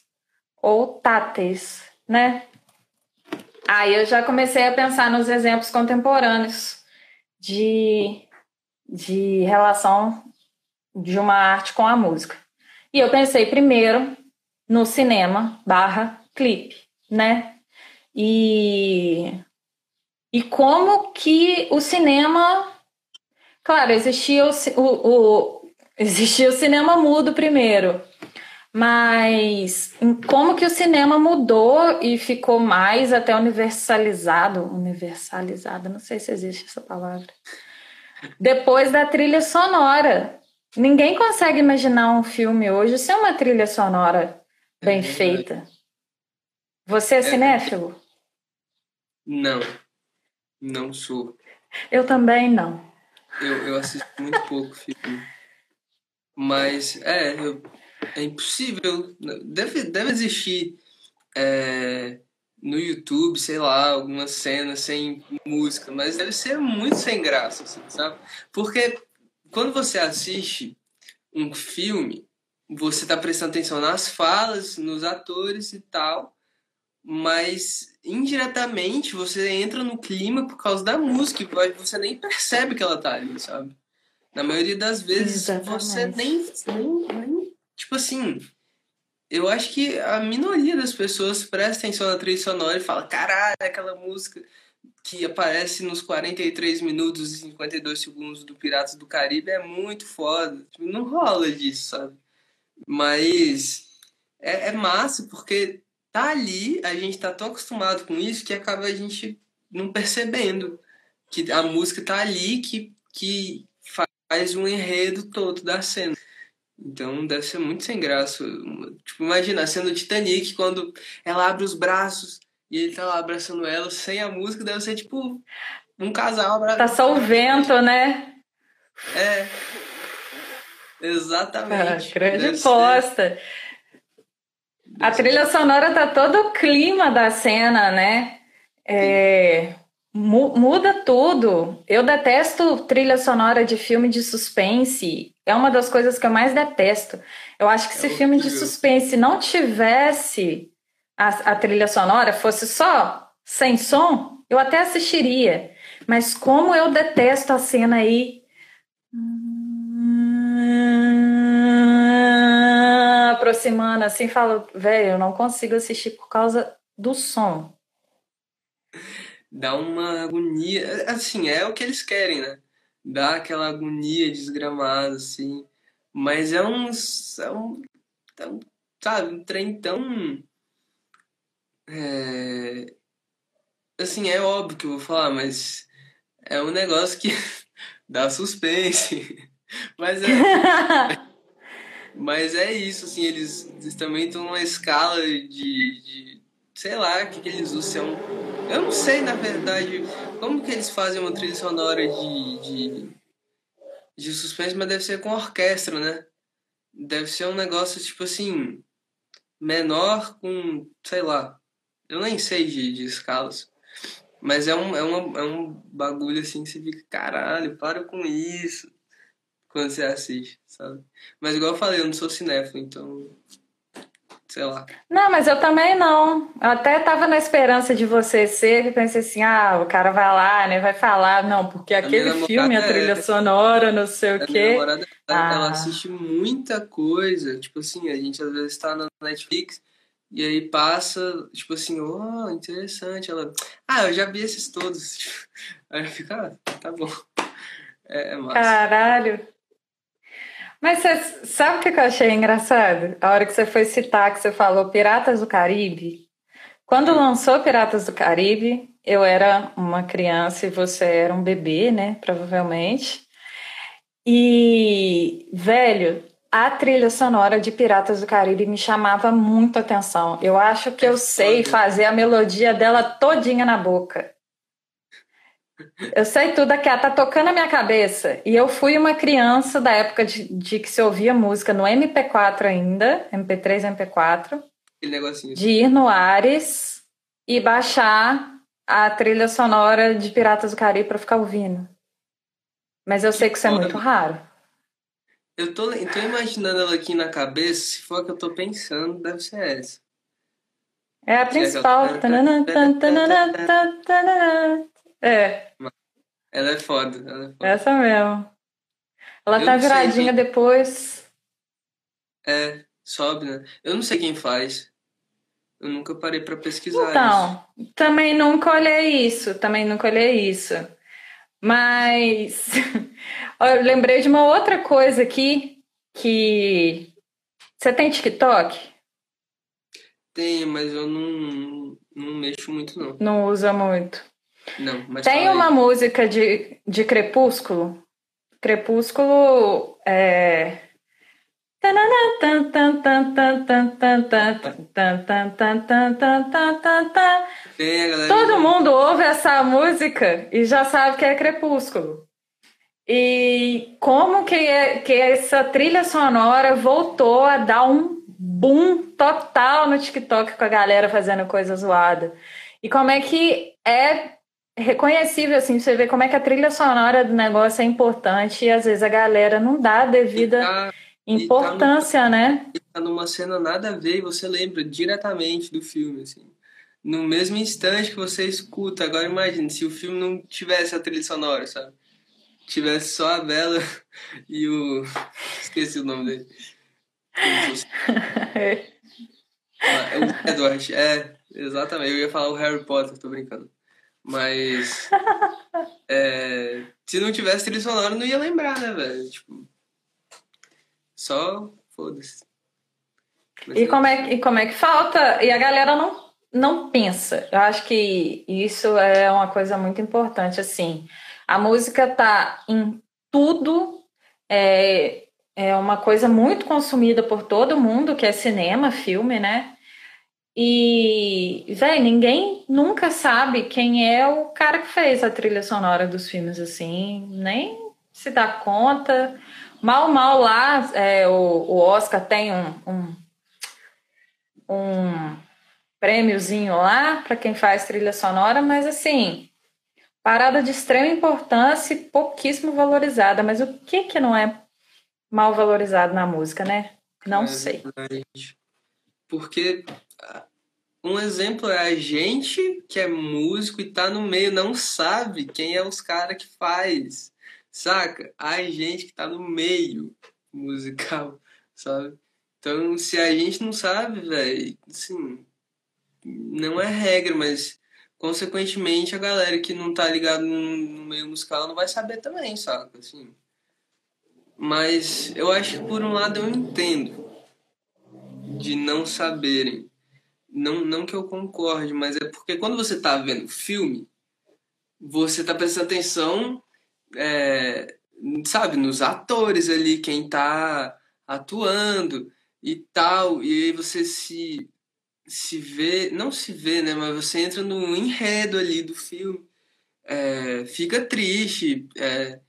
ou táteis, né? Aí eu já comecei a pensar nos exemplos contemporâneos de, de relação de uma arte com a música. E eu pensei primeiro no cinema barra clipe, né? E e como que o cinema. Claro, existia o, o, o, existia o cinema mudo primeiro, mas como que o cinema mudou e ficou mais até universalizado universalizado, não sei se existe essa palavra depois da trilha sonora. Ninguém consegue imaginar um filme hoje sem uma trilha sonora bem é feita. Você é, é cinéfilo? Não. Não sou. Eu também não. Eu, eu assisto muito pouco filme. Mas, é, é impossível. Deve, deve existir é, no YouTube, sei lá, alguma cena sem música, mas deve ser muito sem graça, assim, sabe? Porque quando você assiste um filme, você está prestando atenção nas falas, nos atores e tal, mas indiretamente você entra no clima por causa da música você nem percebe que ela tá ali, sabe? Na maioria das vezes Exatamente. você nem, nem, nem, Tipo assim, eu acho que a minoria das pessoas presta atenção na trilha sonora e fala: caralho, aquela música que aparece nos 43 minutos e 52 segundos do Piratas do Caribe é muito foda. Tipo, não rola disso, sabe? Mas é, é massa porque tá ali, a gente tá tão acostumado com isso que acaba a gente não percebendo que a música tá ali que, que faz um enredo todo da cena. Então deve ser muito sem graça. Tipo, imagina a cena do Titanic quando ela abre os braços e ele tá lá abraçando ela sem a música, deve ser tipo um casal abraçando. Tá só o vento, né? É. Exatamente. Ah, grande posta. Ser. A trilha sonora tá todo o clima da cena, né? É, mu muda tudo. Eu detesto trilha sonora de filme de suspense. É uma das coisas que eu mais detesto. Eu acho que se é filme de suspense não tivesse a, a trilha sonora, fosse só sem som, eu até assistiria. Mas como eu detesto a cena aí aproximando assim, falo, velho, eu não consigo assistir por causa do som. Dá uma agonia, assim, é o que eles querem, né? Dá aquela agonia desgramada, assim. Mas é um, é um, é um sabe, um trem tão. É, assim, é óbvio que eu vou falar, mas é um negócio que dá suspense. Mas é. Mas é isso, assim, eles, eles também estão numa escala de, de sei lá, o que, que eles usam. Eu não sei, na verdade, como que eles fazem uma trilha sonora de, de, de suspense, mas deve ser com orquestra, né? Deve ser um negócio, tipo assim, menor com, sei lá, eu nem sei de, de escalas. Mas é um, é, uma, é um bagulho assim que você fica, caralho, para com isso quando você assiste, sabe? Mas igual eu falei, eu não sou cinéfilo, então. Sei lá. Não, mas eu também não. Eu até tava na esperança de você ser, e pensei assim, ah, o cara vai lá, né? Vai falar, não, porque aquele filme, a trilha é... sonora, não sei o quê. Minha namorada, ah. ela assiste muita coisa. Tipo assim, a gente às vezes tá na Netflix. E aí passa, tipo assim, oh, interessante. Ela, ah, eu já vi esses todos. Aí fica, ah, tá bom. É, é massa. Caralho. Mas você sabe o que eu achei engraçado? A hora que você foi citar, que você falou Piratas do Caribe. Quando lançou Piratas do Caribe, eu era uma criança e você era um bebê, né? Provavelmente. E, velho, a trilha sonora de Piratas do Caribe me chamava muito atenção. Eu acho que eu sei fazer a melodia dela todinha na boca. Eu sei tudo aqui, tá tocando a minha cabeça. E eu fui uma criança da época de, de que se ouvia música no MP4 ainda, MP3, MP4. Aquele negocinho. De ir no Ares e baixar a trilha sonora de Piratas do Caribe para ficar ouvindo. Mas eu sei que isso é muito raro. Eu tô, eu tô imaginando ela aqui na cabeça, se for a que eu tô pensando, deve ser essa. É a principal. É. Ela é foda, ela é foda. Essa mesmo. Ela eu tá viradinha quem... depois. É, sobe, né? Eu não sei quem faz. Eu nunca parei para pesquisar então, isso. também nunca olhei isso, também nunca olhei isso. Mas eu lembrei de uma outra coisa aqui que você tem TikTok? Tenho, mas eu não, não mexo muito não. Não usa muito. Não, mas tem uma música de, de Crepúsculo. Crepúsculo é Todo mundo ouve essa música e já sabe que é Crepúsculo. E como que, é, que essa trilha sonora voltou a dar um boom total no TikTok com a galera fazendo coisa zoada. E como é que é reconhecível, assim, você vê como é que a trilha sonora do negócio é importante e às vezes a galera não dá a devida tá, importância, tá né? Tá numa cena nada a ver e você lembra diretamente do filme, assim. No mesmo instante que você escuta. Agora imagine se o filme não tivesse a trilha sonora, sabe? Tivesse só a Bela e o. Esqueci o nome dele. é o Edward, é, exatamente. Eu ia falar o Harry Potter, tô brincando. Mas. é, se não tivesse trilha sonora, não ia lembrar, né, velho? Tipo. Só foda-se. E como, é, e como é que falta? E a galera não, não pensa. Eu acho que isso é uma coisa muito importante, assim. A música tá em tudo, é, é uma coisa muito consumida por todo mundo, que é cinema, filme, né? E, velho, ninguém nunca sabe quem é o cara que fez a trilha sonora dos filmes, assim, nem se dá conta. Mal, mal lá, é, o, o Oscar tem um, um, um prêmiozinho lá para quem faz trilha sonora, mas assim, parada de extrema importância e pouquíssimo valorizada. Mas o que que não é mal valorizado na música, né? Não é sei. Verdade. Porque um exemplo é a gente que é músico e tá no meio, não sabe quem é os caras que faz. Saca? A gente que tá no meio musical, sabe? Então, se a gente não sabe, velho, assim, não é regra, mas consequentemente a galera que não tá ligado no meio musical não vai saber também, saca? Assim. Mas eu acho que por um lado eu entendo de não saberem não, não que eu concorde, mas é porque quando você tá vendo filme, você tá prestando atenção, é, sabe, nos atores ali, quem tá atuando e tal, e aí você se, se vê, não se vê, né, mas você entra no enredo ali do filme, é, fica triste, é,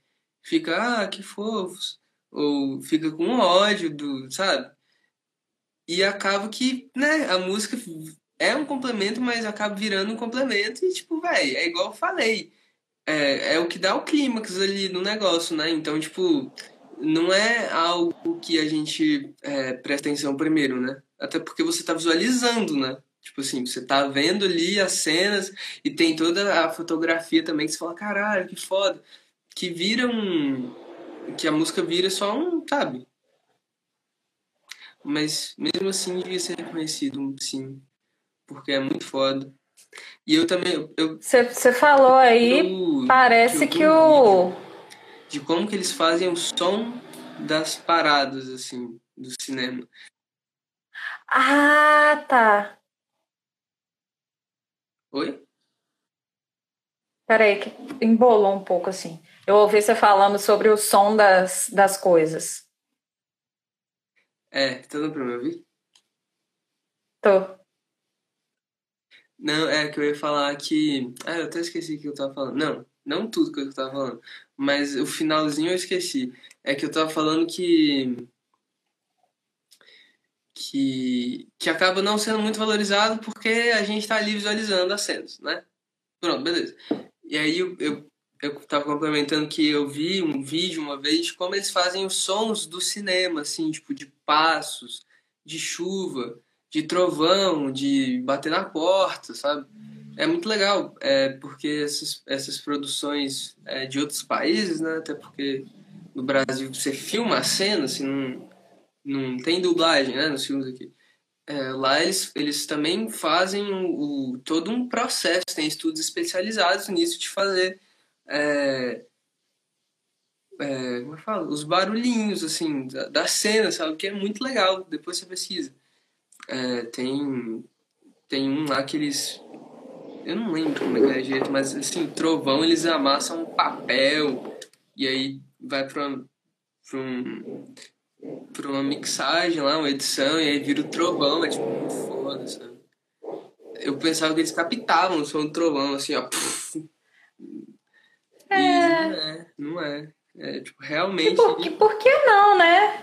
fica, ah, que fofos, ou fica com ódio do, sabe? E acaba que, né, a música é um complemento, mas acaba virando um complemento e, tipo, velho, é igual eu falei. É, é o que dá o clímax ali no negócio, né? Então, tipo, não é algo que a gente é, presta atenção primeiro, né? Até porque você tá visualizando, né? Tipo assim, você tá vendo ali as cenas e tem toda a fotografia também que você fala, caralho, que foda. Que vira um. Que a música vira só um, sabe? Mas mesmo assim devia ser reconhecido, sim. Porque é muito foda. E eu também. Você falou aí, eu, parece que o. De como que eles fazem o som das paradas, assim, do cinema. Ah, tá. Oi? Peraí, que embolou um pouco assim. Eu ouvi você falando sobre o som das, das coisas. É, tá dando pra me ouvir? Tô. Não, é que eu ia falar que. Ah, eu até esqueci o que eu tava falando. Não, não tudo que eu tava falando. Mas o finalzinho eu esqueci. É que eu tava falando que. Que, que acaba não sendo muito valorizado porque a gente tá ali visualizando as cenas, né? Pronto, beleza. E aí eu, eu, eu tava complementando que eu vi um vídeo uma vez de como eles fazem os sons do cinema, assim, tipo, de passos, de chuva de trovão, de bater na porta, sabe? É muito legal, é, porque essas, essas produções é, de outros países, né? Até porque no Brasil você filma a cena, assim, não, não tem dublagem, né? Nos filmes aqui. É, lá eles, eles também fazem o, o, todo um processo, tem estudos especializados nisso de fazer é, é, como eu falo, os barulhinhos assim da, da cena, sabe? Que é muito legal. Depois você pesquisa. É, tem, tem um lá que eles. Eu não lembro como é que é jeito, mas assim, trovão eles amassam um papel e aí vai pra, pra, um, uma mixagem lá, uma edição, e aí vira o trovão, é tipo foda, sabe? Eu pensava que eles captavam som do trovão, assim, ó. É. Não é, não é. É, tipo, realmente. E por, por que não, né?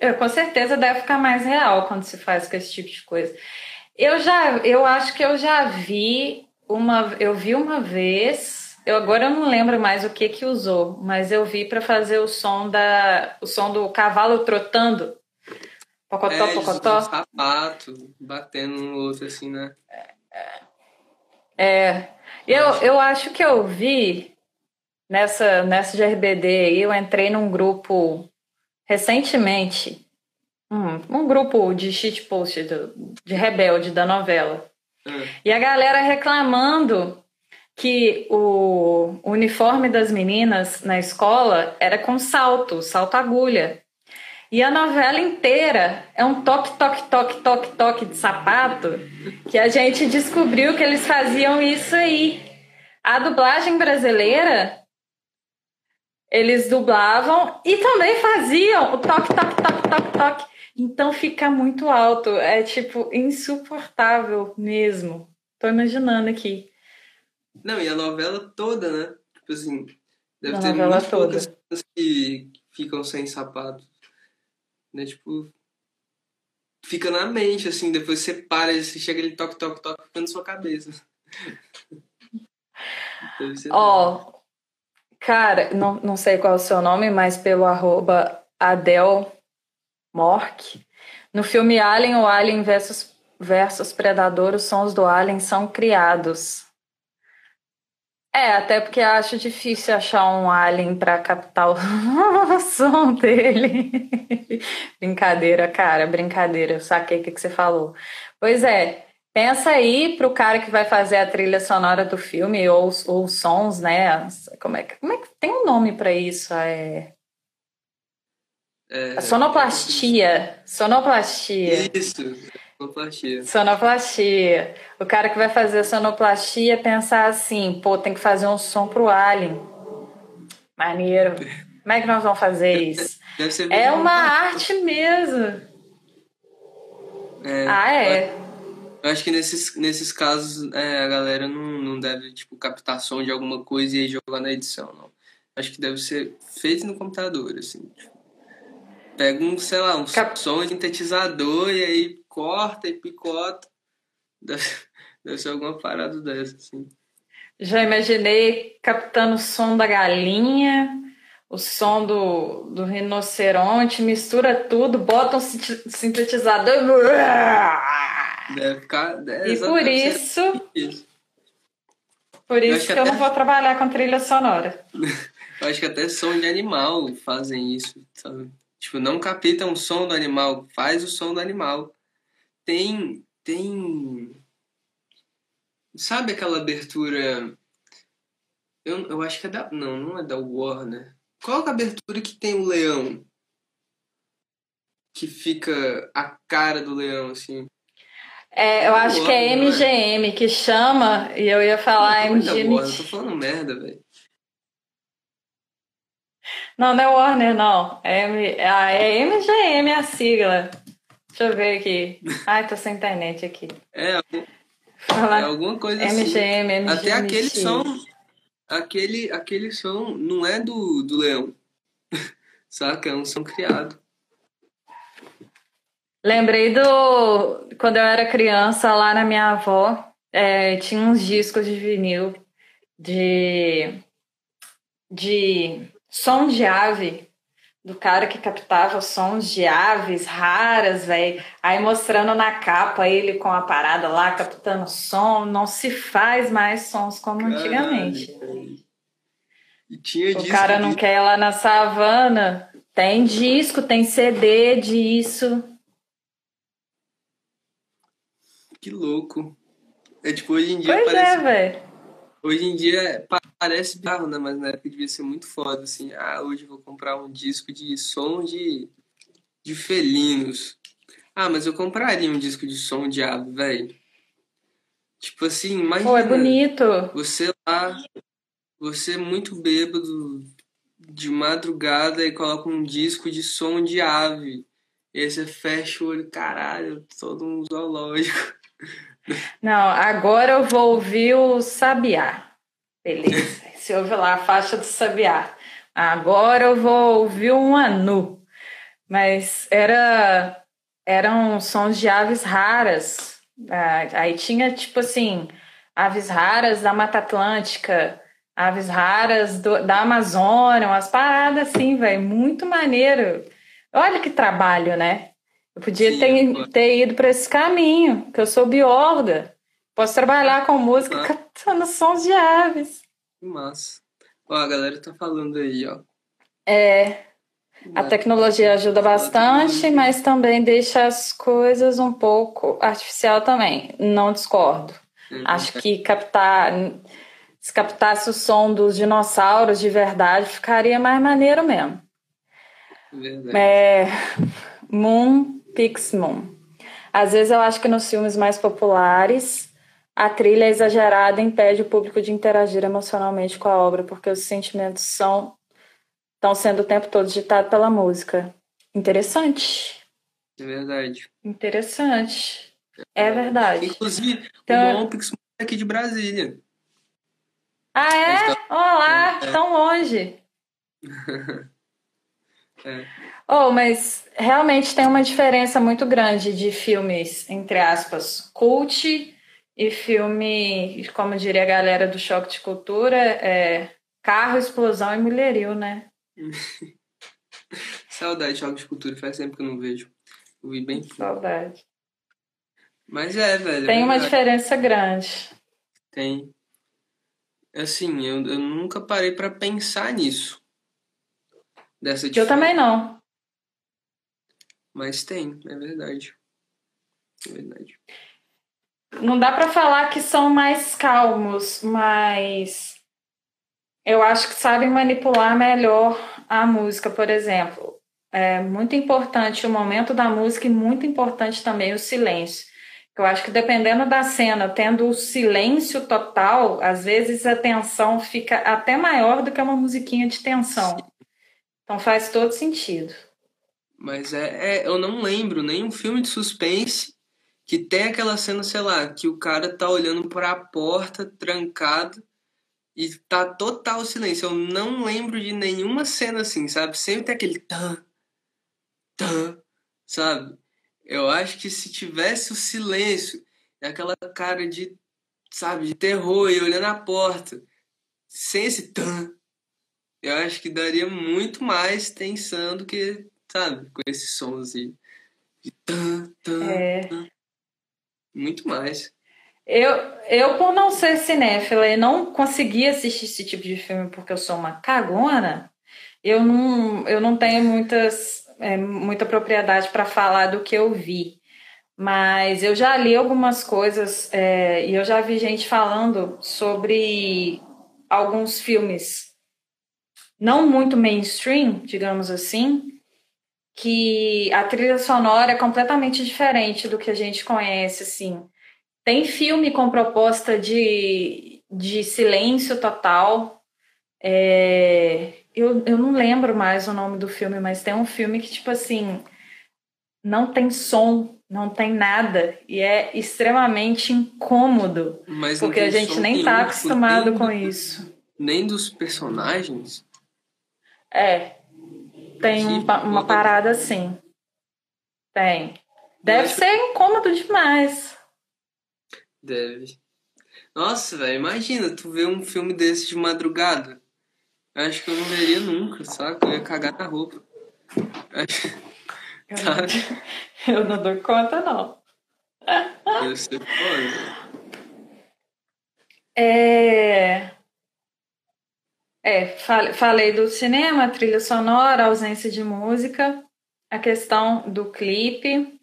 Eu, com certeza deve ficar mais real quando se faz com esse tipo de coisa. Eu já, eu acho que eu já vi uma, eu vi uma vez. Eu agora eu não lembro mais o que que usou, mas eu vi para fazer o som da, o som do cavalo trotando. Pocotó, é, pocotó. Um sapato batendo no outro assim, né? É. Eu, eu acho que eu vi nessa nessa de RBD aí, eu entrei num grupo recentemente um, um grupo de shitpost do, de rebelde da novela. Hum. E a galera reclamando que o uniforme das meninas na escola era com salto, salto agulha. E a novela inteira é um toque, toque, toque, toque, toque de sapato que a gente descobriu que eles faziam isso aí. A dublagem brasileira eles dublavam e também faziam o toque, toque, toque, toque, toque. Então fica muito alto. É tipo insuportável mesmo. Tô imaginando aqui. Não, e a novela toda, né? Tipo assim, deve A ter muito poucas pessoas que ficam sem sapato. Né? Tipo, fica na mente, assim, depois você para, você chega ele toque, toque, toque, fica na sua cabeça. Ó, cara, não, não sei qual é o seu nome, mas pelo arroba Adel Mork, no filme Alien, o Alien versus, versus Predador, os sons do Alien são criados. É, até porque acho difícil achar um alien para captar o som dele. brincadeira, cara, brincadeira. Eu saquei o que, que você falou. Pois é, pensa aí pro cara que vai fazer a trilha sonora do filme ou, ou os sons, né? Como é que, como é que tem um nome para isso? É, É, sonoplastia. Sonoplastia. Isso, sonoplastia. Sonoplastia. O cara que vai fazer a sonoplastia pensar assim, pô, tem que fazer um som pro alien. Maneiro. Como é que nós vamos fazer isso? É uma arte mesmo. É, Ah, é. Eu acho que nesses, nesses casos é, a galera não, não deve, tipo, captar som de alguma coisa e aí jogar na edição, não. Acho que deve ser feito no computador, assim. tipo, pega um, sei lá, um Cap- som sintetizador e aí corta e picota. Deve, deve ser alguma parada dessa, assim. Já imaginei captando o som da galinha, o som do, do rinoceronte, mistura tudo, bota um sintetizador e. Deve ficar. É, E por isso, por Eu isso acho que que eu não até- vou trabalhar com trilha sonora. Eu acho que até som de animal fazem isso, sabe? Tipo, não capta um som do animal, faz o som do animal. Tem. Tem. Sabe aquela abertura. Eu, eu acho que é da. Não, não é da Warner. Qual é a abertura que tem o leão? que fica a cara do leão, assim. É, eu acho que é não é? MGM que chama, e eu ia falar MGM. Eu tô falando merda, velho. Não, não é Warner, não. É, M... ah, é MGM a sigla. Deixa eu ver aqui. Ai, tô sem internet aqui. É, é Falar alguma coisa assim. MGM, MGM. Até aquele som. Aquele, aquele som não é do, do leão. Saca? É um som criado. Lembrei do. Quando eu era criança, lá na minha avó, é, tinha uns discos de vinil de. de som de ave. Do cara que captava sons de aves raras, velho. Aí mostrando na capa ele com a parada lá, captando som. Não se faz mais sons como antigamente. Caralho. E tinha O cara não de- quer ir lá na savana. Tem disco, tem CD disso. Que louco. É tipo, hoje em dia Pois parece. é, velho. Hoje em dia pa- parece bizarro, né? Mas na época devia ser muito foda, assim. Ah, hoje eu vou comprar um disco de som de, de felinos. Ah, mas eu compraria um disco de som de ave, velho. Tipo assim, imagina. Pô, é bonito. Você lá, você muito bêbado de madrugada e coloca um disco de som de ave. E aí você fecha o olho, caralho, todo um zoológico. Não, agora eu vou ouvir o Sabiá. Beleza. Você ouve lá a faixa do Sabiá. Agora eu vou ouvir um Anu. Mas era eram sons de aves raras. Ah, Aí tinha, tipo assim, aves raras da Mata Atlântica, aves raras do- da Amazônia, umas paradas assim, velho. Muito maneiro. Olha que trabalho, né? Eu podia Sim, ter, ter ido para esse caminho, que eu sou bióloga. Posso trabalhar com música Ah. captando sons de aves. Que massa. Ó, a galera tá falando aí, ó. É, a tecnologia ajuda bastante, mas também deixa as coisas um pouco artificial também. Não discordo. Uhum. Acho que captar, se captasse o som dos dinossauros de verdade, ficaria mais maneiro mesmo. Verdade. É, Moon Pix Moon. Às vezes eu acho que nos filmes mais populares a trilha exagerada impede o público de interagir emocionalmente com a obra, porque os sentimentos são estão sendo o tempo todo ditados pela música. Interessante. É verdade. Interessante. É verdade. Inclusive, Então- o Olympics é aqui de Brasília. Ah, é? Olá, É. tão longe. É. Oh, mas realmente tem uma diferença muito grande de filmes, entre aspas, cult e filme, como diria a galera do Choque de Cultura, é carro, explosão e mulherio, né? Saudade de jogos de cultura, faz tempo que eu não vejo. Eu vi bem. Saudade. Mas é, velho. Tem é uma verdade. diferença grande. Tem. Assim, eu, eu nunca parei pra pensar nisso. Dessa Eu também não. Mas tem, é verdade. É verdade. Não dá pra falar que são mais calmos, mas eu acho que sabem manipular melhor a música, por exemplo. É muito importante o momento da música e muito importante também o silêncio. Eu acho que dependendo da cena, tendo o silêncio total, às vezes a tensão fica até maior do que uma musiquinha de tensão. Então faz todo sentido. Mas é, é, eu não lembro nenhum filme de suspense que tem aquela cena, sei lá, que o cara tá olhando para a porta trancado e tá total silêncio. Eu não lembro de nenhuma cena assim, sabe? Sempre tem aquele tan, tan, sabe? Eu acho que se tivesse o silêncio, aquela cara de, sabe, de terror e olhando a porta, sem esse tan, eu acho que daria muito mais tensão do que, sabe, com esse som assim. De tan, tan, É. tan. Muito mais. Eu, eu, por não ser cinéfila e não conseguir assistir esse tipo de filme porque eu sou uma cagona, eu não, eu não tenho muitas, é, muita propriedade para falar do que eu vi. Mas eu já li algumas coisas é, e eu já vi gente falando sobre alguns filmes não muito mainstream, digamos assim, que a trilha sonora é completamente diferente do que a gente conhece, assim. Tem filme com proposta de, de silêncio total. É, eu, eu não lembro mais o nome do filme, mas tem um filme que, tipo assim, não tem som, não tem nada, e é extremamente incômodo. Mas porque a gente nem tá acostumado com isso. Nem dos personagens? É, tem um, uma parada assim. Tem. Deve ser incômodo demais. Deve. Nossa, velho, imagina tu ver um filme desse de madrugada. Acho que eu não veria nunca, saca? Eu ia cagar na roupa. Eu, não, eu não dou conta, não. Eu sei foda. É. É, falei do cinema, trilha sonora, ausência de música, a questão do clipe.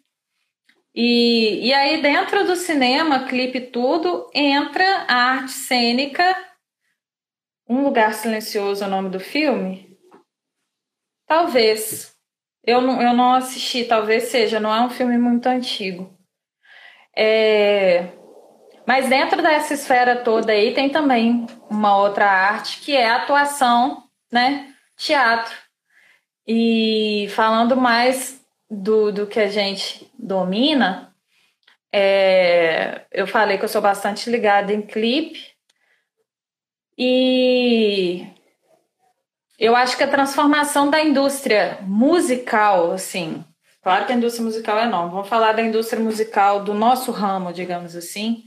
E, e aí, dentro do cinema, clipe tudo, entra a arte cênica. Um Lugar Silencioso é o nome do filme? Talvez. Eu não, eu não assisti, talvez seja, não é um filme muito antigo. É, mas dentro dessa esfera toda aí tem também uma outra arte que é a atuação, né? Teatro. E falando mais do, do que a gente domina, é, eu falei que eu sou bastante ligada em clipe. E eu acho que a transformação da indústria musical, assim, claro que a indústria musical é enorme, vamos falar da indústria musical do nosso ramo, digamos assim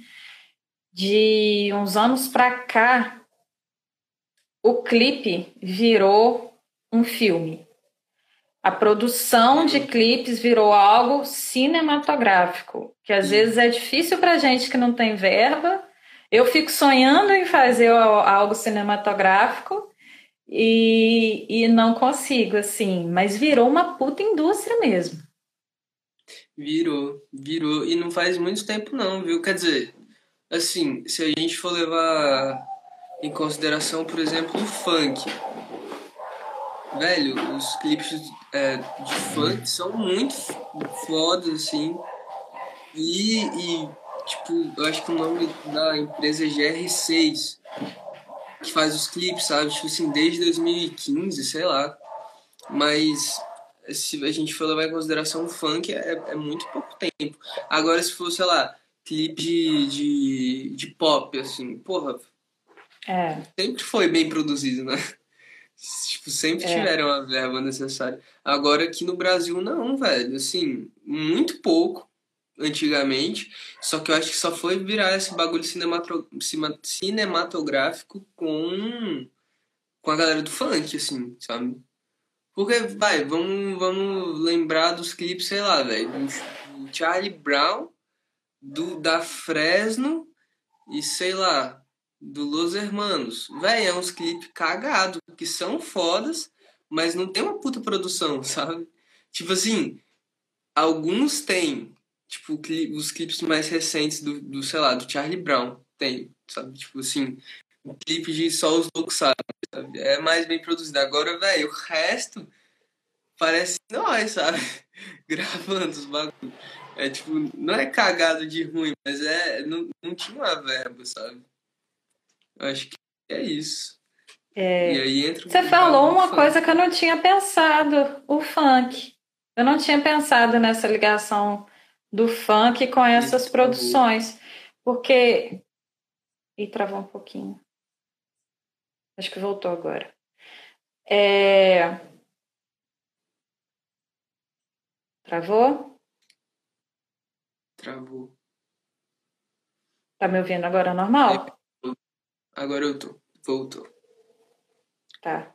de uns anos para cá, o clipe virou um filme. A produção de clipes virou algo cinematográfico, que às vezes é difícil para gente que não tem verba. Eu fico sonhando em fazer algo cinematográfico e, e não consigo, assim. Mas virou uma puta indústria mesmo. Virou, virou. E não faz muito tempo, não, viu? Quer dizer, assim, se a gente for levar em consideração, por exemplo, o funk. Velho, os clipes é, de funk são muito fodas, assim. E, e, tipo, eu acho que o nome da empresa é GR6, que faz os clipes, sabe? Tipo assim, desde 2015, sei lá. Mas se a gente for levar em consideração o funk, é, é muito pouco tempo. Agora, se for, sei lá, clipe de, de, pop, assim, porra. É. Sempre foi bem produzido, né? Tipo, sempre é. tiveram a verba necessária. Agora aqui no Brasil, não, velho. Assim, muito pouco antigamente. Só que eu acho que só foi virar esse bagulho cinematográfico com, com a galera do funk, assim, sabe? Porque, vai, vamos, vamos lembrar dos clipes, sei lá, velho. Charlie Brown do da Fresno e sei lá, do Los Hermanos. Véi, é uns clipes cagados, que são fodas, mas não tem uma puta produção, sabe? Tipo assim, alguns tem, tipo, os clipes mais recentes do, do sei lá, do Charlie Brown, tem, sabe? Tipo assim, o clipe de só os loucos sabe? É mais bem produzido. Agora, velho, o resto parece nós, sabe? Gravando os bagulhos. É tipo, não é cagado de ruim, mas é. Não, não tinha uma verba, sabe? Eu acho que é isso. É. E aí entra Você falou uma coisa que eu não tinha pensado, o funk. Eu não tinha pensado nessa ligação do funk com essas isso, produções. Porque. E travou um pouquinho. Acho que voltou agora. É... Travou? Travou. Tá me ouvindo agora normal? Agora eu tô. Voltou. Tá.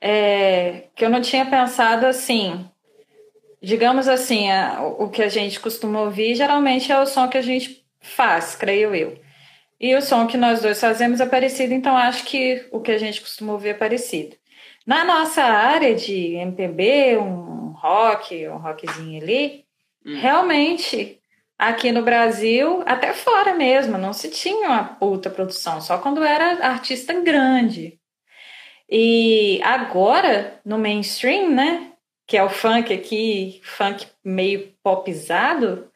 É, que eu não tinha pensado assim. Digamos assim, a, o que a gente costuma ouvir geralmente é o som que a gente faz, creio eu. E o som que nós dois fazemos é parecido, então acho que o que a gente costuma ouvir é parecido. Na nossa área de MPB, um rock, um rockzinho ali, hum. realmente aqui no Brasil, até fora mesmo, não se tinha uma puta produção, só quando era artista grande. E agora, no mainstream, né? que é o funk aqui, funk meio popizado,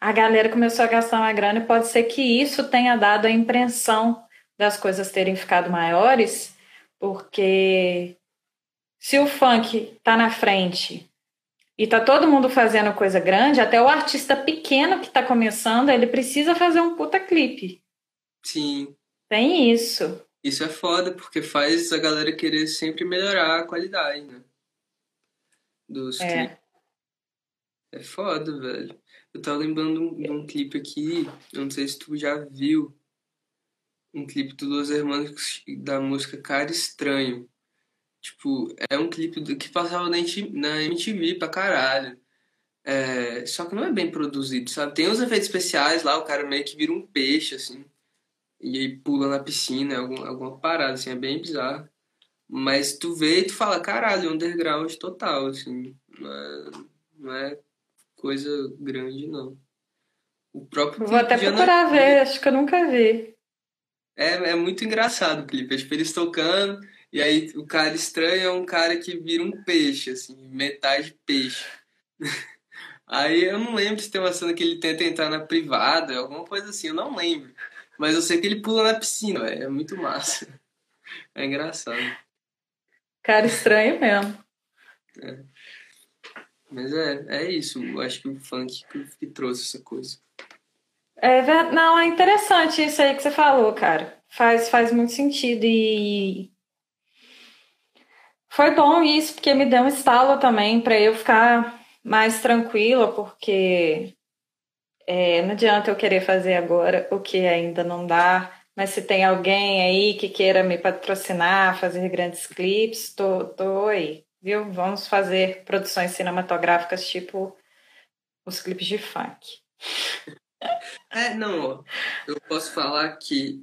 a galera começou a gastar uma grana e pode ser que isso tenha dado a impressão das coisas terem ficado maiores, porque se o funk tá na frente e tá todo mundo fazendo coisa grande, até o artista pequeno que tá começando, ele precisa fazer um puta clipe. Sim. Tem isso. Isso é foda, porque faz a galera querer sempre melhorar a qualidade, né? Dos É. clipes. É foda, velho. Eu tava lembrando de um clipe aqui, eu não sei se tu já viu, um clipe do Los Hermanos da música Cara Estranho. Tipo, é um clipe que passava na MTV pra caralho. É, só que não é bem produzido, sabe? Tem uns efeitos especiais lá, o cara meio que vira um peixe, assim. E aí pula na piscina, algum, alguma parada, assim, é bem bizarro. Mas tu vê e tu fala, caralho, underground total, assim. Não é, não é coisa grande, não. O próprio Vou até Ana- procurar ver, acho que eu nunca vi. É, é muito engraçado o clipe. É, tipo, eles tocando, e aí o cara estranho é um cara que vira um peixe, assim, metade peixe. Aí eu não lembro se tem uma cena que ele tenta entrar na privada, alguma coisa assim, eu não lembro. Mas eu sei que ele pula na piscina, velho. É muito massa. É engraçado. Cara estranho mesmo. Mas é, é isso. Eu acho que o funk que, trouxe essa coisa. É, não, é interessante isso aí que você falou, cara. Faz, faz muito sentido e foi bom isso porque me deu um estalo também para eu ficar mais tranquila, porque é, não adianta eu querer fazer agora o que ainda não dá. Mas se tem alguém aí que queira me patrocinar, fazer grandes clipes, tô, tô aí, viu? Vamos fazer produções cinematográficas tipo os clipes de funk. É, não. Eu posso falar que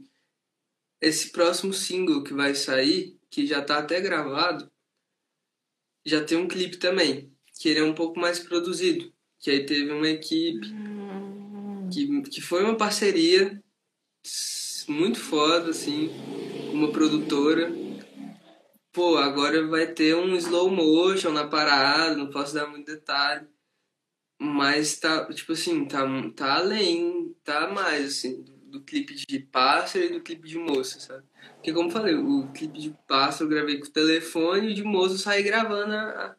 esse próximo single que vai sair, que já tá até gravado, já tem um clipe também, que ele é um pouco mais produzido. Que aí teve uma equipe que, que foi uma parceria muito foda, assim, com uma produtora. Pô, agora vai ter um slow motion na parada, não posso dar muito detalhe. Mas tá, tipo assim, tá, tá além, tá mais, assim, do, clipe de pássaro e do clipe de moça, sabe? Porque, como eu falei, o clipe de pássaro eu gravei com o telefone e o de moça eu saí gravando a,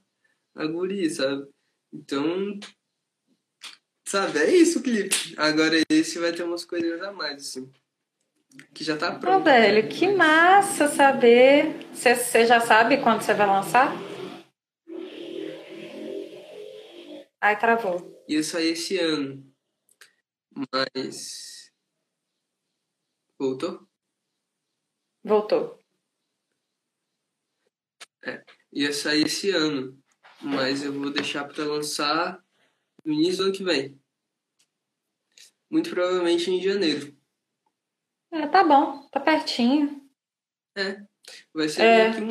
a, sabe? Então, sabe, é isso o clipe. Agora esse vai ter umas coisinhas a mais, assim. Que já tá Ô, pronto. velho, que massa saber. Você- já sabe quando você vai lançar? Ai, travou. Ia sair esse ano. Mas. Voltou? Voltou. Ia sair esse ano. Mas eu vou deixar pra lançar no início do ano que vem. Muito provavelmente em janeiro. É, tá bom, tá pertinho. Vai ser É. um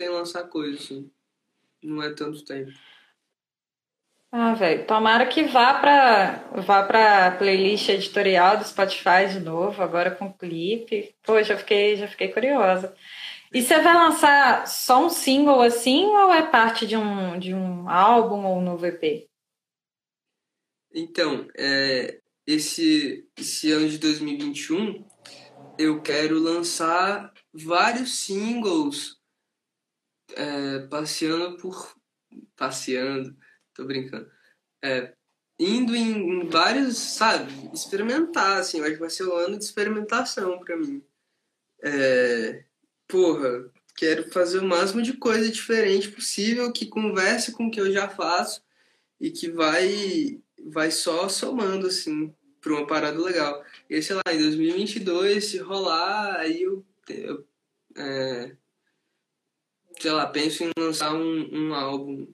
sem lançar coisa, assim. Não é tanto tempo. Ah, velho, tomara que vá pra, vá pra playlist editorial do Spotify de novo, agora com clipe. Pô, já fiquei, já fiquei curiosa. E você vai lançar só um single assim ou é parte de um, de um álbum ou um novo EP? Então, é, esse, esse ano de 2021, eu quero lançar vários singles é, passeando por. Passeando, tô brincando. É, indo em, em vários, sabe? Experimentar, assim. Eu acho que vai ser um ano de experimentação pra mim. É, porra, quero fazer o máximo de coisa diferente possível que converse com o que eu já faço e que vai vai só somando assim para uma parada legal. E sei lá, em 2022 se rolar, aí eu, eu é, sei lá, penso em lançar um, um álbum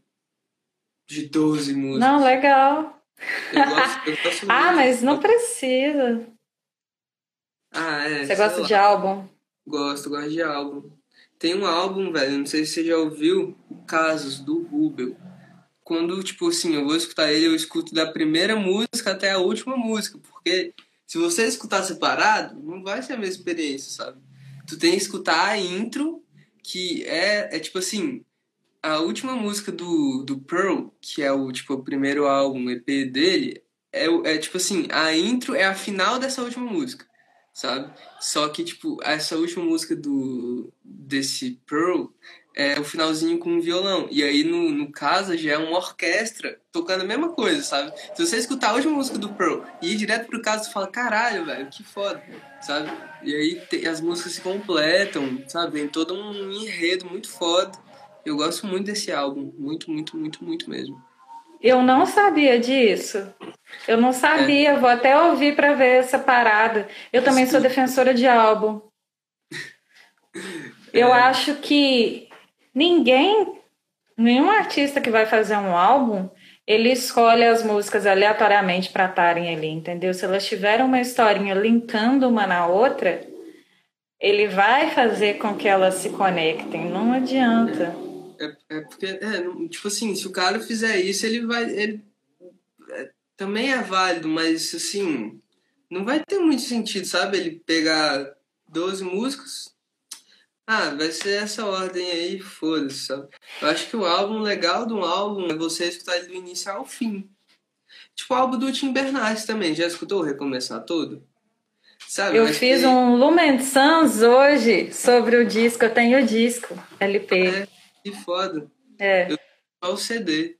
de 12 músicas. Não, legal. Eu gosto, eu gosto Ah, mas não precisa. Ah, é. Você gosta lá. de álbum? Gosto, gosto de álbum. Tem um álbum, velho, não sei se você já ouviu, o Casos, do Rubel. Quando, tipo assim, eu vou escutar ele, eu escuto da primeira música até a última música, porque se você escutar separado, não vai ser a mesma experiência, sabe? Tu tem que escutar a intro, que é, é tipo assim, a última música do, do Pearl, que é o, tipo, o primeiro álbum, EP dele, é, é tipo assim, a intro é a final dessa última música, sabe? Só que, tipo, essa última música do desse Pearl é o finalzinho com um violão. E aí, no, no caso, já é uma orquestra tocando a mesma coisa, sabe? Se você escutar a última música do Pearl e ir direto pro caso, você fala, caralho, velho, que foda, sabe? E aí te, as músicas se completam, sabe? Tem todo um enredo muito foda. Eu gosto muito desse álbum, muito, muito, muito, muito mesmo. Eu não sabia disso. Eu não sabia, é. vou até ouvir para ver essa parada. Eu também sou defensora de álbum. Eu é. acho que ninguém, nenhum artista que vai fazer um álbum, ele escolhe as músicas aleatoriamente para estarem ali, entendeu? Se elas tiverem uma historinha linkando uma na outra, ele vai fazer com que elas se conectem. Não adianta. É, é porque, é, tipo assim, se o cara fizer isso, ele vai. Ele, é, também é válido, mas assim, não vai ter muito sentido, sabe? Ele pegar 12 músicas. Ah, vai ser essa ordem aí, foda-se, sabe? Eu acho que o álbum legal de um álbum é você escutar ele do início ao fim. Tipo o álbum do Tim Bernardes também. Já escutou Recomeçar Todo? Sabe, eu fiz que... um Lumen Sans hoje sobre o disco. Eu tenho o disco LP. É, que foda. É. Eu tenho o CD.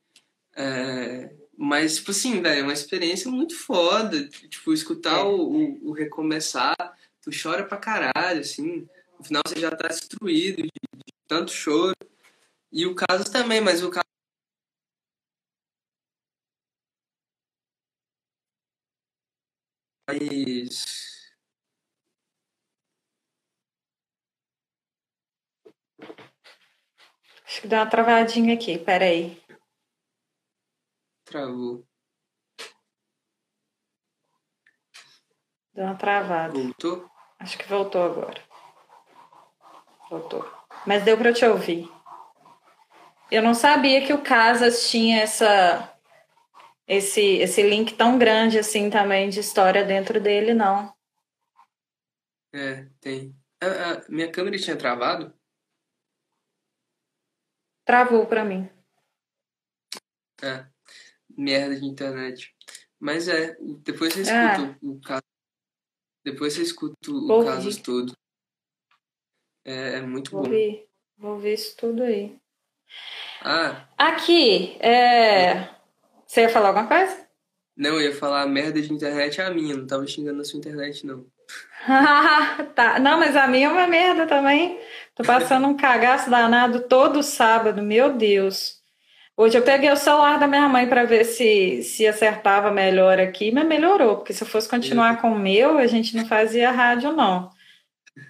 É, mas, tipo assim, velho, é uma experiência muito foda. Tipo, escutar é. o, o, o, recomeçar, tu chora pra caralho, assim. No final você já tá destruído de, de tanto choro. E o caso também, mas o caso. Mas. Acho que deu uma travadinha aqui, peraí. Travou. Deu uma travada. Voltou? Acho que voltou agora. Voltou. Mas deu para te ouvir. Eu não sabia que o Casas tinha essa esse esse link tão grande assim também de história dentro dele, não. É, tem. A, a minha câmera tinha travado? Travou para mim. É merda de internet. Mas é, depois você escuta ah. o caso. Depois você escuta o caso todo. É, é muito Vou bom. Ver. Vou ver isso tudo aí. Ah. Aqui, é... Você ia falar alguma coisa? Não, eu ia falar a merda de internet é a minha, não tava xingando a sua internet, não. tá. Não, mas a minha é uma merda também. Tô passando um cagaço danado todo sábado, meu Deus. Hoje eu peguei o celular da minha mãe para ver se, se acertava melhor aqui, mas melhorou, porque se eu fosse continuar com o meu, a gente não fazia rádio, não.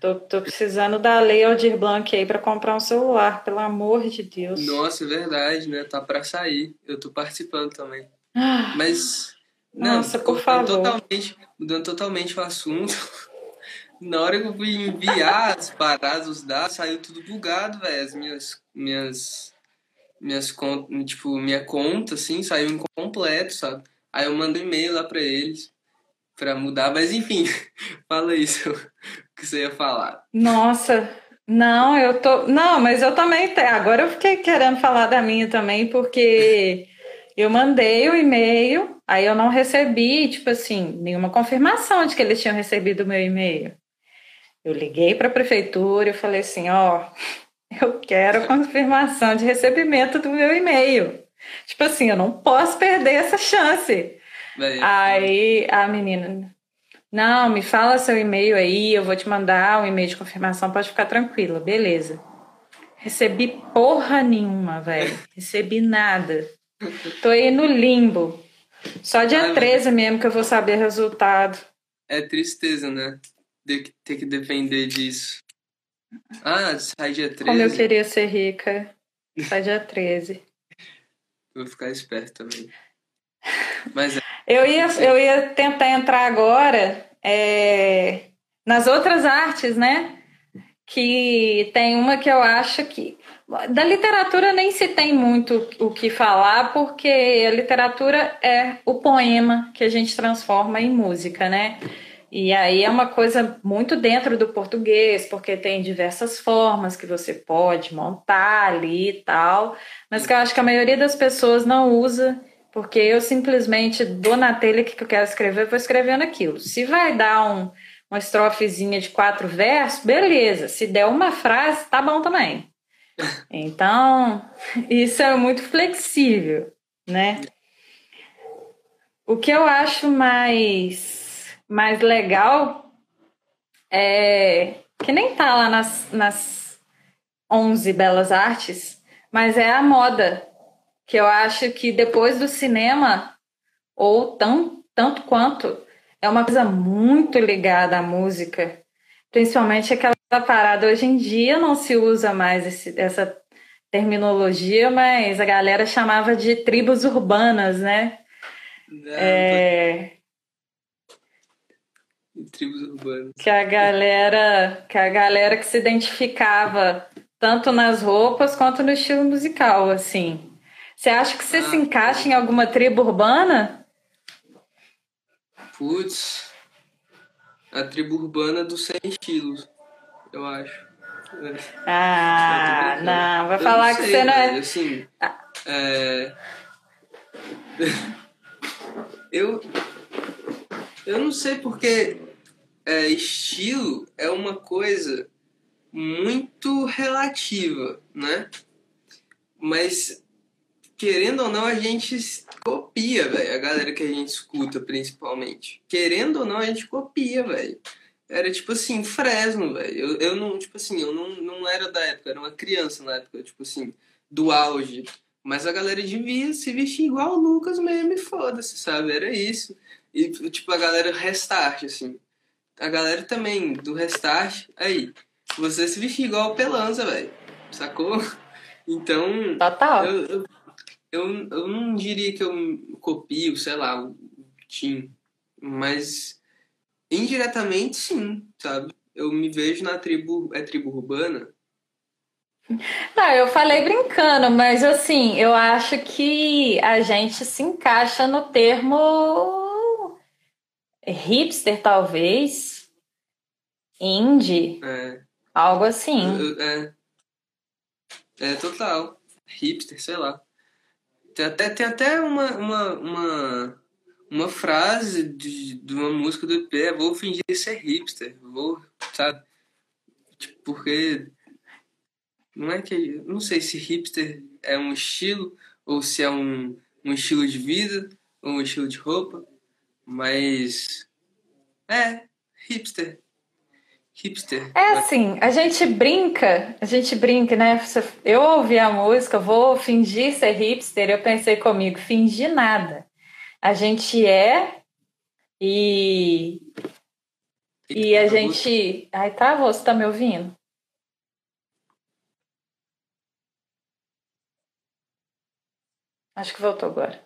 Tô, tô precisando da lei Aldir Blanc aí para comprar um celular, pelo amor de Deus. Nossa, é verdade, né? Tá para sair. Eu tô participando também. Ah, mas. Não, Nossa, por favor. Totalmente, mudando totalmente o assunto. Na hora que eu fui enviar as paradas, os dados, saiu tudo bugado, velho. As minhas, minhas minhas contas, tipo, minha conta, assim, saiu incompleto, sabe? Aí eu mando um e-mail lá pra eles pra mudar, mas enfim, fala isso que você ia falar. Nossa, não, eu tô. Não, mas eu também. Agora eu fiquei querendo falar da minha também, porque eu mandei o e-mail, aí eu não recebi, tipo assim, nenhuma confirmação de que eles tinham recebido o meu e-mail. Eu liguei para a prefeitura e falei assim: ó, eu quero confirmação de recebimento do meu e-mail. Tipo assim, eu não posso perder essa chance. Bem, aí a menina, não, me fala seu e-mail aí, eu vou te mandar um e-mail de confirmação, pode ficar tranquila, beleza. Recebi porra nenhuma, velho. Recebi nada. Tô aí no limbo. Só dia ah, 13 mesmo que eu vou saber o resultado. É tristeza, né? De ter que depender disso. Ah, sai dia 13. Como eu queria ser rica. Sai dia 13. Vou ficar esperto também. Mas é. eu, ia, eu ia tentar entrar agora é, nas outras artes, né? Que tem uma que eu acho que. Da literatura nem se tem muito o que falar, porque a literatura é o poema que a gente transforma em música, né? E aí é uma coisa muito dentro do português, porque tem diversas formas que você pode montar ali e tal, mas que eu acho que a maioria das pessoas não usa, porque eu simplesmente dou na telha que eu quero escrever, vou escrevendo aquilo. Se vai dar um, uma estrofezinha de quatro versos, beleza. Se der uma frase, tá bom também. Então, isso é muito flexível, né? O que eu acho mais, mais legal é que nem tá lá nas, nas 11 belas artes, mas é a moda, que eu acho que depois do cinema, ou tão, tanto quanto, é uma coisa muito ligada à música, principalmente aquela parada. Hoje em dia não se usa mais esse, essa terminologia, mas a galera chamava de tribos urbanas, né? é... Tribos urbanas. Que a galera, que a galera que se identificava tanto nas roupas quanto no estilo musical, assim. Você acha que você ah, se encaixa em alguma tribo urbana? Putz, a tribo urbana dos 100 estilos, eu acho. Ah, não, vai falar não sei, que você não é. Assim, é... Eu, eu não sei porque é, estilo é uma coisa muito relativa, né? Mas querendo ou não, a gente copia, velho. A galera que a gente escuta, principalmente. Querendo ou não, a gente copia, velho. Era tipo assim, Fresno, velho. Eu, eu não, tipo assim, eu não, não era da época, era uma criança na época, tipo assim, do auge. Mas a galera devia se vestir igual o Lucas mesmo e foda-se, sabe? Era isso. E, tipo, a galera restart, assim. A galera também do restart, aí, você se vestir igual o Pelanza, velho. Sacou? Então. Total. Eu, eu, eu, eu não diria que eu copio, sei lá, o Tim. Mas indiretamente sim, sabe? Eu me vejo na tribo. É tribo urbana? Não, eu falei brincando, mas assim, eu acho que a gente se encaixa no termo hipster, talvez, indie, é. algo assim. É, é total. Hipster, sei lá. Tem até, tem até uma, uma, uma, uma frase de, de uma música do EP, é, vou fingir ser hipster, vou, sabe? Tipo, porque não é que. Não sei se hipster é um estilo, ou se é um, um estilo de vida, ou um estilo de roupa, mas. É, hipster. Hipster. É assim, a gente brinca, a gente brinca, né? Eu ouvi a música, vou fingir ser hipster, eu pensei comigo, fingir nada. A gente é e. E a gente. Ai, travou, você tá me ouvindo? Acho que voltou agora.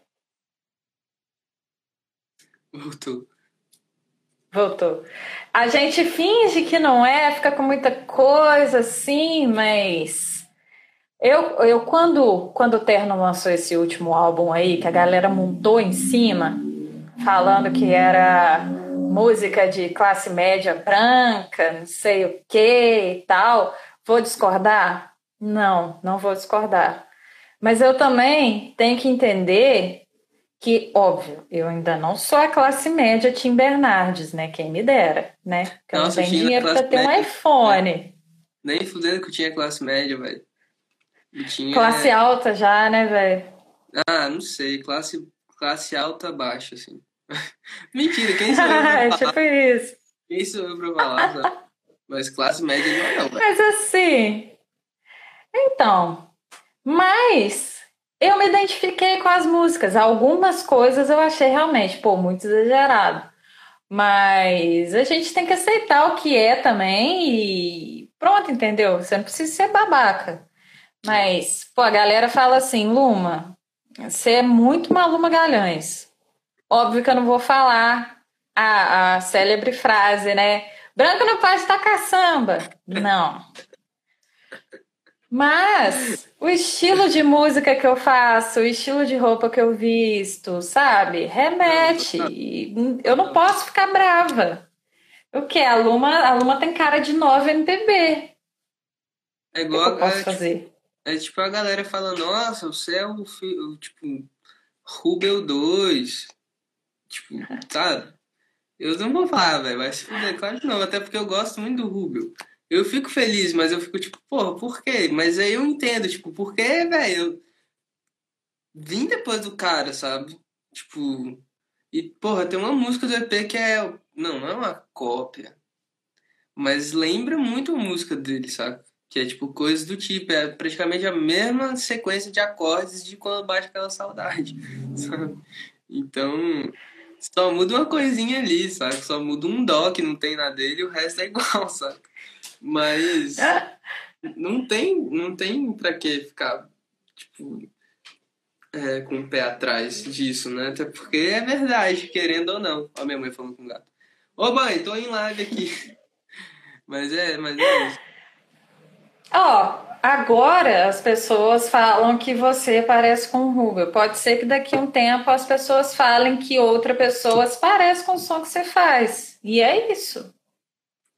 Voltou. Voltou. A gente finge que não é, fica com muita coisa assim, mas. Eu, eu quando, quando o Terno lançou esse último álbum aí, que a galera montou em cima, falando que era música de classe média branca, não sei o que e tal, vou discordar? Não, não vou discordar. Mas eu também tenho que entender que, óbvio, eu ainda não sou a classe média Tim Bernardes, né? Quem me dera, né? Porque eu não tenho dinheiro pra ter média. um iPhone. É. Nem fudendo que eu tinha classe média, velho. Tinha... Classe alta já, né, velho? Ah, não sei. Classe, classe alta baixa, assim. Mentira, quem sou eu pra é tipo isso. Quem sou eu pra falar, sabe? Mas classe média não é não, velho. Mas assim... Então, mas eu me identifiquei com as músicas. Algumas coisas eu achei realmente, pô, muito exagerado. Mas a gente tem que aceitar o que é também e pronto, entendeu? Você não precisa ser babaca. Mas, pô, a galera fala assim, Luma, você é muito Maluma Galhães. Óbvio que eu não vou falar a, a célebre frase, né? Branco não pode estar caçamba. Não. Mas o estilo de música que eu faço, o estilo de roupa que eu visto, sabe? Remete. Eu não posso ficar brava. O que? A Luma, a Luma tem cara de nova MPB. É O que igual. eu posso é, fazer? é tipo a galera fala, nossa, você é o tipo, Rubel 2. Tipo, sabe? Eu não vou falar, velho, vai se fuder, claro que não, até porque eu gosto muito do Rubel. Eu fico feliz, mas eu fico tipo, porra, por quê? Mas aí eu entendo, tipo, por quê, velho? Eu vim depois do cara, sabe? Tipo, e porra, tem uma música do EP que é, não, não é uma cópia, mas lembra muito a música dele, sabe? Que é tipo coisas do tipo, é praticamente a mesma sequência de acordes de quando bate aquela saudade, sabe? Então, só muda uma coisinha ali, sabe? Só muda um dó que não tem na dele e o resto é igual, sabe? Mas não tem, não tem pra que ficar, tipo, é, com o pé atrás disso, né? Até porque é verdade, querendo ou não. Ó, minha mãe falando com o gato. Ô mãe, tô em live aqui. Mas é, mas é isso. Ó, agora as pessoas falam que você parece com o Rubio. Pode ser que daqui a um tempo as pessoas falem que outra pessoa parece com o som que você faz. E é isso.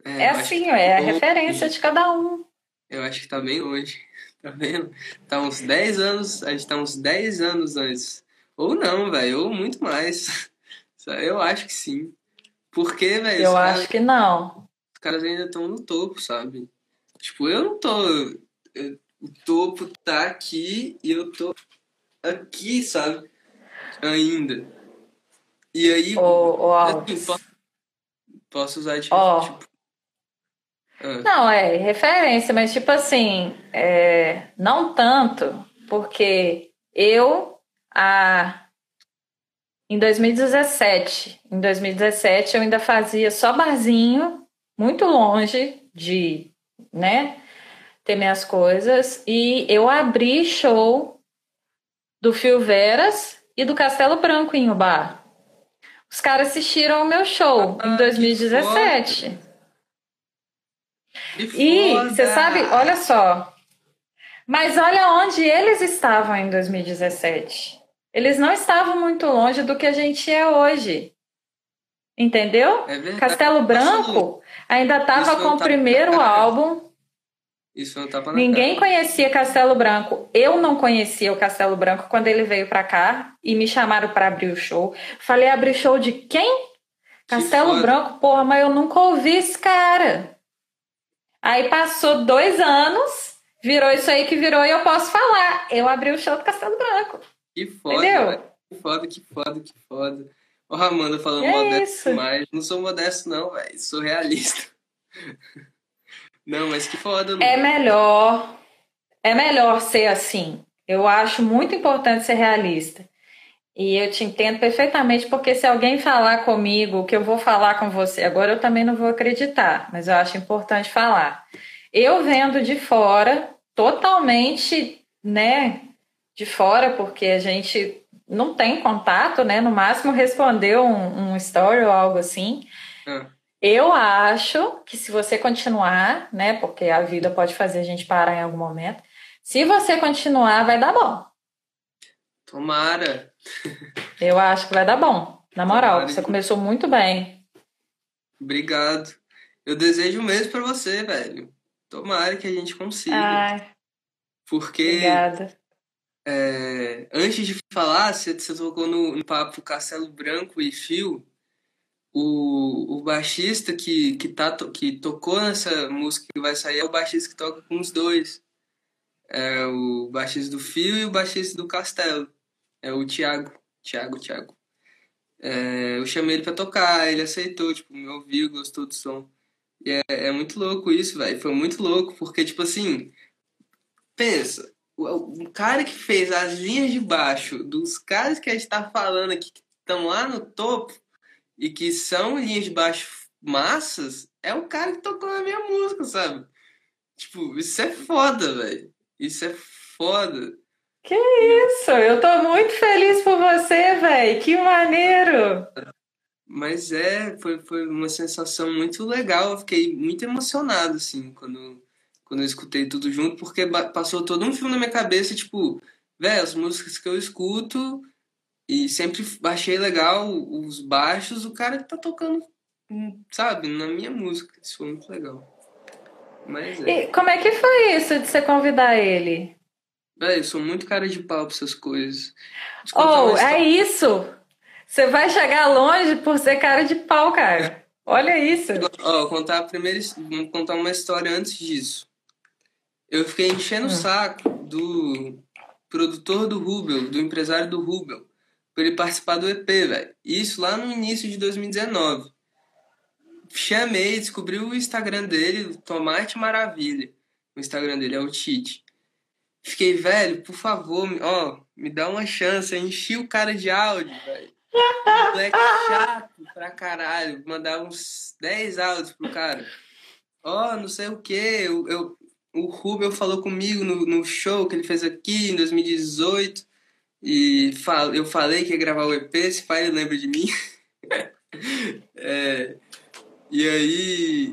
É, acho assim, é a tá referência de cada um. Eu acho que tá bem longe. Tá vendo? Tá uns 10 anos, a gente tá uns 10 anos antes. Ou não, velho, ou muito mais. Eu acho que sim. Porque, velho, Eu acho caras- que não. os caras ainda estão no topo, sabe? Tipo, eu não tô. eu- o topo tá aqui e eu tô aqui, sabe? Ainda. E aí, Ô, ô assim, posso, posso usar tipo. Ó. tipo ah, Não, é referência, mas tipo assim, é, não tanto, porque eu, a, em 2017, em 2017 eu ainda fazia só barzinho, muito longe de, né, ter minhas coisas, e eu abri show do Fio Veras e do Castelo Branco em Ubá. Os caras assistiram o meu show Ah, em que 2017. Que E você sabe, olha só. Mas olha onde eles estavam em 2017. Eles não estavam muito longe do que a gente é hoje. Entendeu? É. Castelo Branco ainda estava Isso com o primeiro álbum. Isso não tapa na Ninguém cara. conhecia Castelo Branco. Eu não conhecia o Castelo Branco quando ele veio pra cá e me chamaram para abrir o show. Falei, abrir show de quem? Castelo foda. Branco, porra, mas eu nunca ouvi esse cara. Aí passou dois anos, virou isso aí que virou e eu posso falar. Eu abri o show do Castelo Branco. Que foda, Entendeu? velho. Que foda, que foda, que foda. Ó, Amanda falando É modesto demais. Não sou modesto, não, velho. Sou realista. Não, mas que foda. É melhor, é melhor ser assim. Eu acho muito importante ser realista. E eu te entendo perfeitamente, porque se alguém falar comigo o que eu vou falar com você, agora eu também não vou acreditar, mas eu acho importante falar. Eu vendo de fora, totalmente, né, de fora, porque a gente não tem contato, né, no máximo respondeu um, um story ou algo assim. Ah, Eu acho que se você continuar, né, porque a vida pode fazer a gente parar em algum momento, se você continuar, vai dar bom. tomara. Eu acho que vai dar bom. Na moral, Tomara. você começou muito bem. Obrigado. Eu desejo o mesmo pra você, velho. Tomara que a gente consiga. Ai, porque obrigada. é, antes de falar, você, você tocou no, no papo Castelo Branco e Fio. O, o baixista que, que, tá, que tocou nessa música que vai sair é o baixista que toca com os dois. É o baixista do Fio e o baixista do Castelo. É o Thiago. Thiago, Thiago. É, eu chamei ele pra tocar, ele aceitou, tipo, me ouviu, gostou do som. E é, é muito louco isso, velho. Foi muito louco, porque, tipo assim, pensa, o, o cara que fez as linhas de baixo dos caras que a gente tá falando aqui, que estão lá no topo, e que são linhas de baixo massas, é o cara que tocou na minha música, sabe? Tipo, isso é foda, velho. Isso é foda. Isso, eu tô muito feliz por você, velho. Que maneiro. Mas é, foi, foi uma sensação muito legal. Eu fiquei muito emocionado, assim, quando, quando eu escutei tudo junto, porque passou todo um filme na minha cabeça, tipo, velho, as músicas que eu escuto e sempre achei legal os baixos, o cara que tá tocando sabe, na minha música. Isso foi muito legal. Mas é. E como é que foi isso de você convidar ele? Véi, eu sou muito cara de pau pra essas coisas. Oh, é isso! Você vai chegar longe por ser cara de pau, cara. Olha isso. Ó, contar a primeira, vou contar uma história antes disso. Eu fiquei enchendo o hum. saco do produtor do Rubel, do empresário do Rubel, pra ele participar do EP, velho. Isso lá no início de 2019. Chamei, descobri o Instagram dele, Tomate Maravilha. O Instagram dele é o Tite. Fiquei, velho, por favor, ó, me dá uma chance. Eu enchi o cara de áudio, velho. Moleque chato pra caralho. Mandar uns 10 áudios pro cara. Ó, não sei o que. Eu, eu, o Rubel falou comigo no, no show que ele fez aqui em 2018. E fal, eu falei que ia gravar o EP. Se pai lembra de mim. é, e aí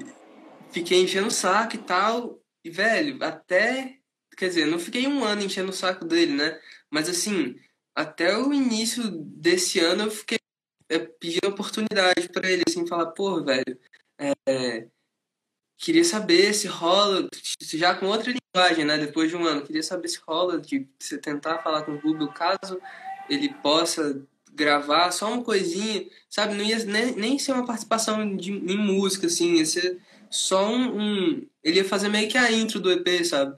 fiquei enchendo o saco e tal. E, velho, até. Quer dizer, não fiquei um ano enchendo o saco dele, né? Mas assim, até o início desse ano eu fiquei é, pedindo oportunidade para ele, assim, falar, pô, velho, é, queria saber se rola, já com outra linguagem, né, depois de um ano, queria saber se rola de você tentar falar com o Rubio, caso ele possa gravar só uma coisinha, sabe, não ia nem, nem ser uma participação de, em música, assim, ia ser só um, um, Ele ia fazer meio que a intro do EP, sabe?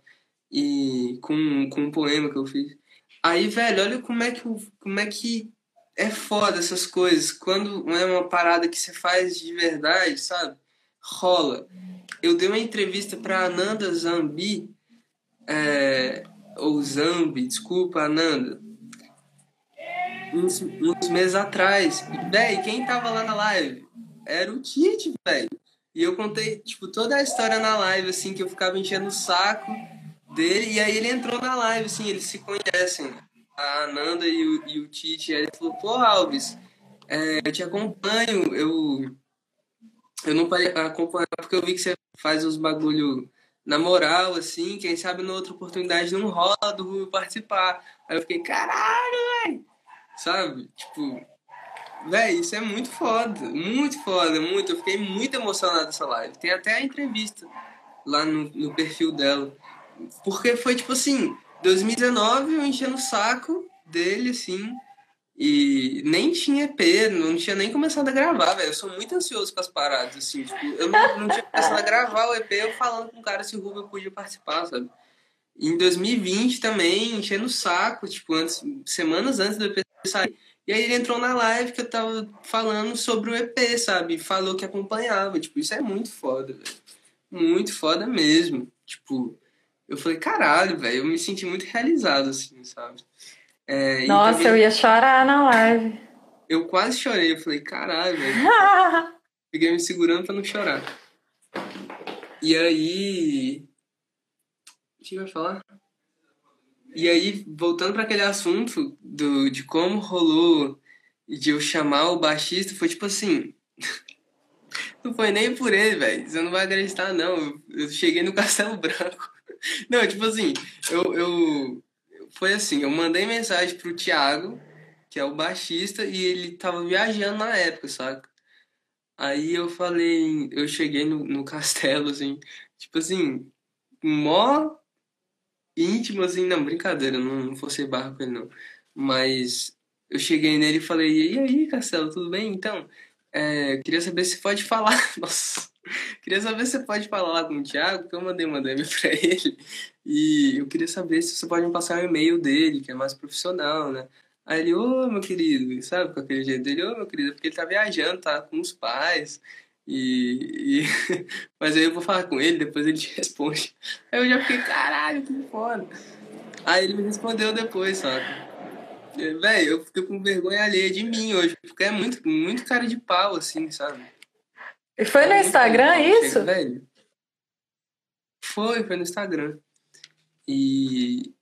E com, com um poema que eu fiz. Aí, velho, olha como é que, como é, que é foda essas coisas. Quando é uma parada que você faz de verdade, sabe? Rola. Eu dei uma entrevista pra Ananda Zambi, é, ou Zambi, desculpa, Ananda, uns, uns meses atrás. Véi, quem tava lá na live? Era o Tite, velho. E eu contei, tipo, toda a história na live, assim, que eu ficava enchendo o saco dele, e aí ele entrou na live, assim, eles se conhecem, a Ananda e o, e o Tite, aí ele falou, pô, Alves, é, eu te acompanho, eu, eu não parei acompanhar porque eu vi que você faz os bagulho na moral, assim, quem sabe na outra oportunidade não rola do Rubio participar. Aí eu fiquei, caralho, velho! Sabe? Tipo, velho, isso é muito foda, muito foda, muito. Eu fiquei muito emocionado nessa live. Tem até a entrevista lá no, no perfil dela. Porque foi tipo assim, 2019 eu enchendo o saco dele, assim, e nem tinha EP, não tinha nem começado a gravar, velho. Eu sou muito ansioso com as paradas, assim, tipo, eu não, não tinha começado a gravar o EP, eu falando com o cara se o Rubio podia participar, sabe? em 2020 também, enchendo o saco, tipo, antes, semanas antes do EP sair. E aí ele entrou na live que eu tava falando sobre o EP, sabe? Falou que acompanhava. Tipo, isso é muito foda, velho. Muito foda mesmo. Tipo, eu falei, caralho, velho, eu me senti muito realizado, assim, sabe? É, Nossa, também, eu ia chorar na live. Eu quase chorei, eu falei, caralho, velho. Fiquei me segurando pra não chorar. E aí. O que eu ia falar? E aí, voltando para aquele assunto do, de como rolou de eu chamar o baixista, foi tipo assim. não foi nem por ele, velho. Você não vai acreditar, não. Eu cheguei no Castelo Branco. Não, tipo assim, eu, eu. Foi assim, eu mandei mensagem pro Thiago, que é o baixista, e ele tava viajando na época, saca? Aí eu falei, eu cheguei no, no castelo, assim, tipo assim, mó íntimo, assim, não, brincadeira, não, não fosse barra com ele, não. Mas eu cheguei nele e falei, e aí, Castelo, tudo bem? Então, é, queria saber se pode falar. Nossa, queria saber se você pode falar lá com o Thiago, porque eu mandei uma DM pra ele. E eu queria saber se você pode me passar o e-mail dele, que é mais profissional, né? Aí ele, ô meu querido, sabe com aquele jeito dele, ô meu querido, porque ele tá viajando, tá com os pais. E, e... Mas aí eu vou falar com ele, depois ele te responde. Aí eu já fiquei, caralho, que foda. Aí ele me respondeu depois, sabe? Véi, eu fiquei com vergonha alheia de mim hoje, porque é muito, muito cara de pau, assim, sabe? E foi no Instagram isso? Velho. Foi, foi no Instagram. E.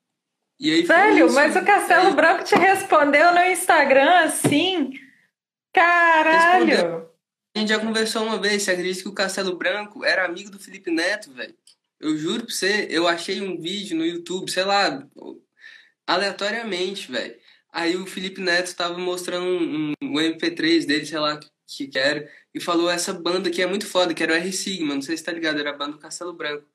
E aí Velho, isso, mas o Castelo. Branco te respondeu no Instagram assim? Caralho! Respondeu. A gente já conversou uma vez, você acredita que o Castelo Branco era amigo do Felipe Neto, velho? Eu juro pra você, eu achei um vídeo no YouTube, sei lá, aleatoriamente, velho. Aí o Felipe Neto tava mostrando um, um, um MP3 dele, sei lá, que, que era, e falou essa banda que é muito foda, que era o R Sigma, não sei se tá ligado, era a banda do Castelo Branco.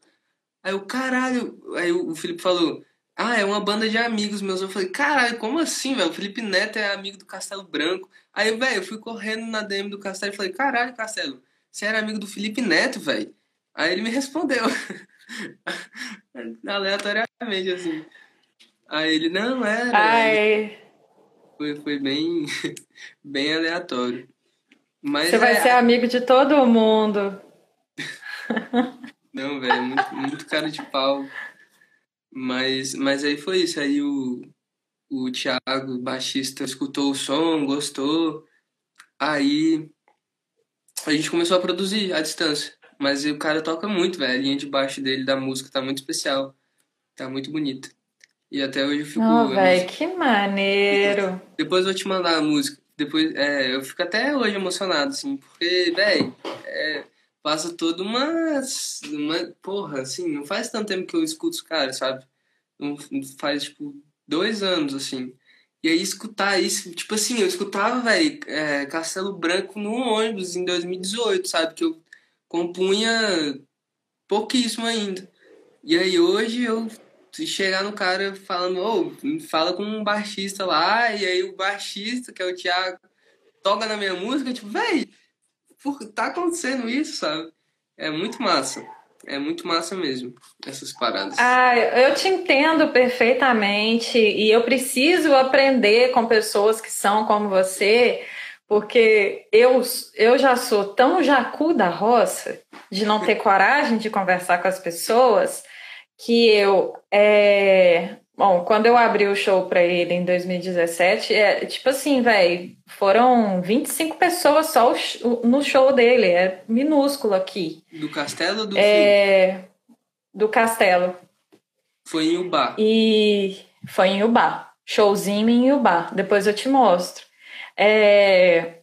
Aí o caralho, aí o Felipe falou, ah, é uma banda de amigos meus. Eu falei, caralho, como assim, velho? O Felipe Neto é amigo do Castelo Branco. Aí, velho, eu fui correndo na DM do Castelo e falei, caralho, Castelo, você era amigo do Felipe Neto, velho? Aí ele me respondeu. Aleatoriamente, assim. Aí ele, não, era. Ai. Foi, foi bem, bem aleatório. Mas Você vai é- ser amigo de todo mundo. Não, velho, muito, muito cara de pau. Mas, mas aí foi isso. Aí o, o Thiago, baixista, escutou o som, gostou. Aí a gente começou a produzir à distância. Mas o cara toca muito, velho. A linha de baixo dele da música tá muito especial. Tá muito bonita. E até hoje eu fico. Eu- velho, que maneiro. Depois eu vou te mandar a música. Depois, é, eu fico até hoje emocionado, assim, porque, velho, é, passa toda uma, uma. Porra, assim, não faz tanto tempo que eu escuto os caras, sabe? Não, faz, tipo, dois anos, assim. E aí escutar isso, tipo assim, eu escutava, velho, é, Castelo Branco no ônibus em 2018, sabe? Que eu compunha pouquíssimo ainda. E aí hoje eu se chegar no cara falando, ô, fala com um baixista lá, e aí o baixista, que é o Thiago, toca na minha música, tipo, por- tá acontecendo isso, sabe? É muito massa. É muito massa mesmo, essas paradas. Ah, eu te entendo perfeitamente e eu preciso aprender com pessoas que são como você, porque eu, eu já sou tão jacu da roça de não ter coragem de conversar com as pessoas que eu é, bom, quando eu abri o show para ele em 2017, é tipo assim, velho, foram 25 pessoas só no show dele, é minúsculo aqui. Do Castelo ou do? É, do Castelo. Foi em Ubá. E foi em Ubá. Showzinho em Ubá. Depois eu te mostro. É,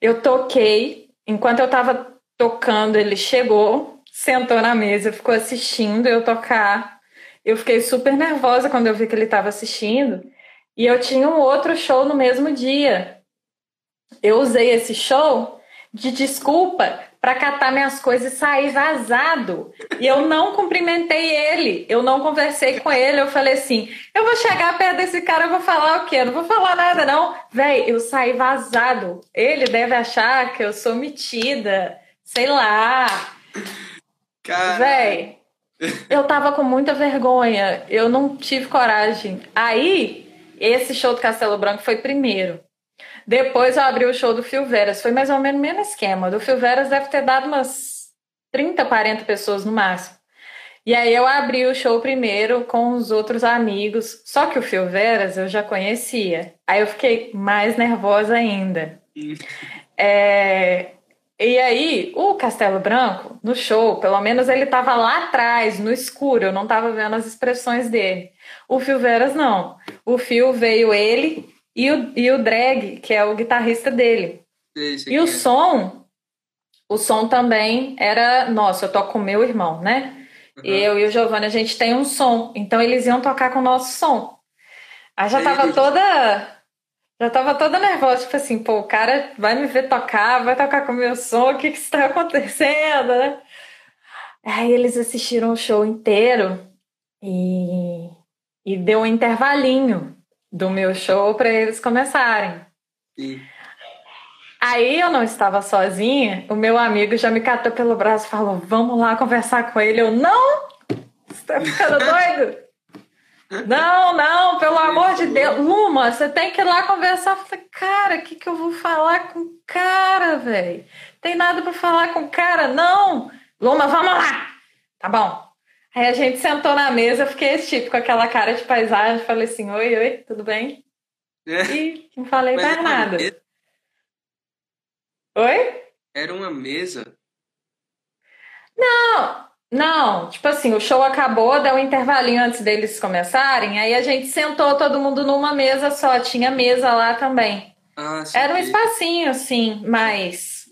eu toquei. Enquanto eu tava tocando, ele chegou, sentou na mesa, ficou assistindo eu tocar. Eu fiquei super nervosa quando eu vi que ele estava assistindo. E eu tinha um outro show no mesmo dia. Eu usei esse show de desculpa para catar minhas coisas e sair vazado. E eu não cumprimentei ele, eu não conversei com ele. Eu falei assim: eu vou chegar perto desse cara, eu vou falar o quê? Eu não vou falar nada, não. Véi, eu saí vazado. Ele deve achar que eu sou metida, sei lá. Cara, Véi, eu tava com muita vergonha, eu não tive coragem. Aí, esse show do Castelo Branco foi primeiro. Depois eu abri o show do Fio Veras, foi mais ou menos o mesmo esquema. Do Fio Veras deve ter dado umas 30, 40 pessoas no máximo. E aí eu abri o show primeiro com os outros amigos, só que o Fio Veras eu já conhecia. Aí eu fiquei mais nervosa ainda. É, e aí, o Castelo Branco, no show, pelo menos ele tava lá atrás, no escuro, eu não tava vendo as expressões dele. O Fio Veras, não. O Fio veio ele e o, e o Drag, que é o guitarrista dele. E o é. som, o som também era nosso, eu toco com meu irmão, né? Uhum. Eu e o Giovanni, a gente tem um som, então eles iam tocar com o nosso som. Aí já Aí tava eles- toda. Já tava toda nervosa, tipo assim, pô, o cara vai me ver tocar, vai tocar com o meu som, o que que está acontecendo, né? Aí eles assistiram o show inteiro e, e deu um intervalinho do meu show para eles começarem. Sim. Aí eu não estava sozinha, o meu amigo já me catou pelo braço e falou: Vamos lá conversar com ele. Eu, não! Você tá ficando doido? Não, não, pelo amor de Deus. Luma, você tem que ir lá conversar. Falei, cara, o que, que eu vou falar com o cara, velho? Tem nada pra falar com o cara? Não! Luma, vamos lá! Tá bom. Aí a gente sentou na mesa, eu fiquei tipo com aquela cara de paisagem, falei assim: Oi, oi, tudo bem? E não falei mais nada. mesa- Oi? Era uma mesa. Não, não, tipo assim, o show acabou, deu um intervalinho antes deles começarem, aí a gente sentou todo mundo numa mesa só, tinha mesa lá também. Ah, Era um espacinho, assim, mais,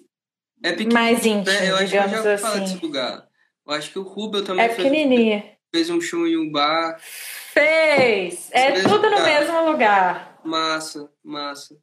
É pequeno, mais íntimo, né? Eu acho que eu já digamos assim. desse lugar. Eu acho que o Rubel também É fez, fez um show em um bar. Fez! É tudo no lugar. mesmo lugar. Massa, massa.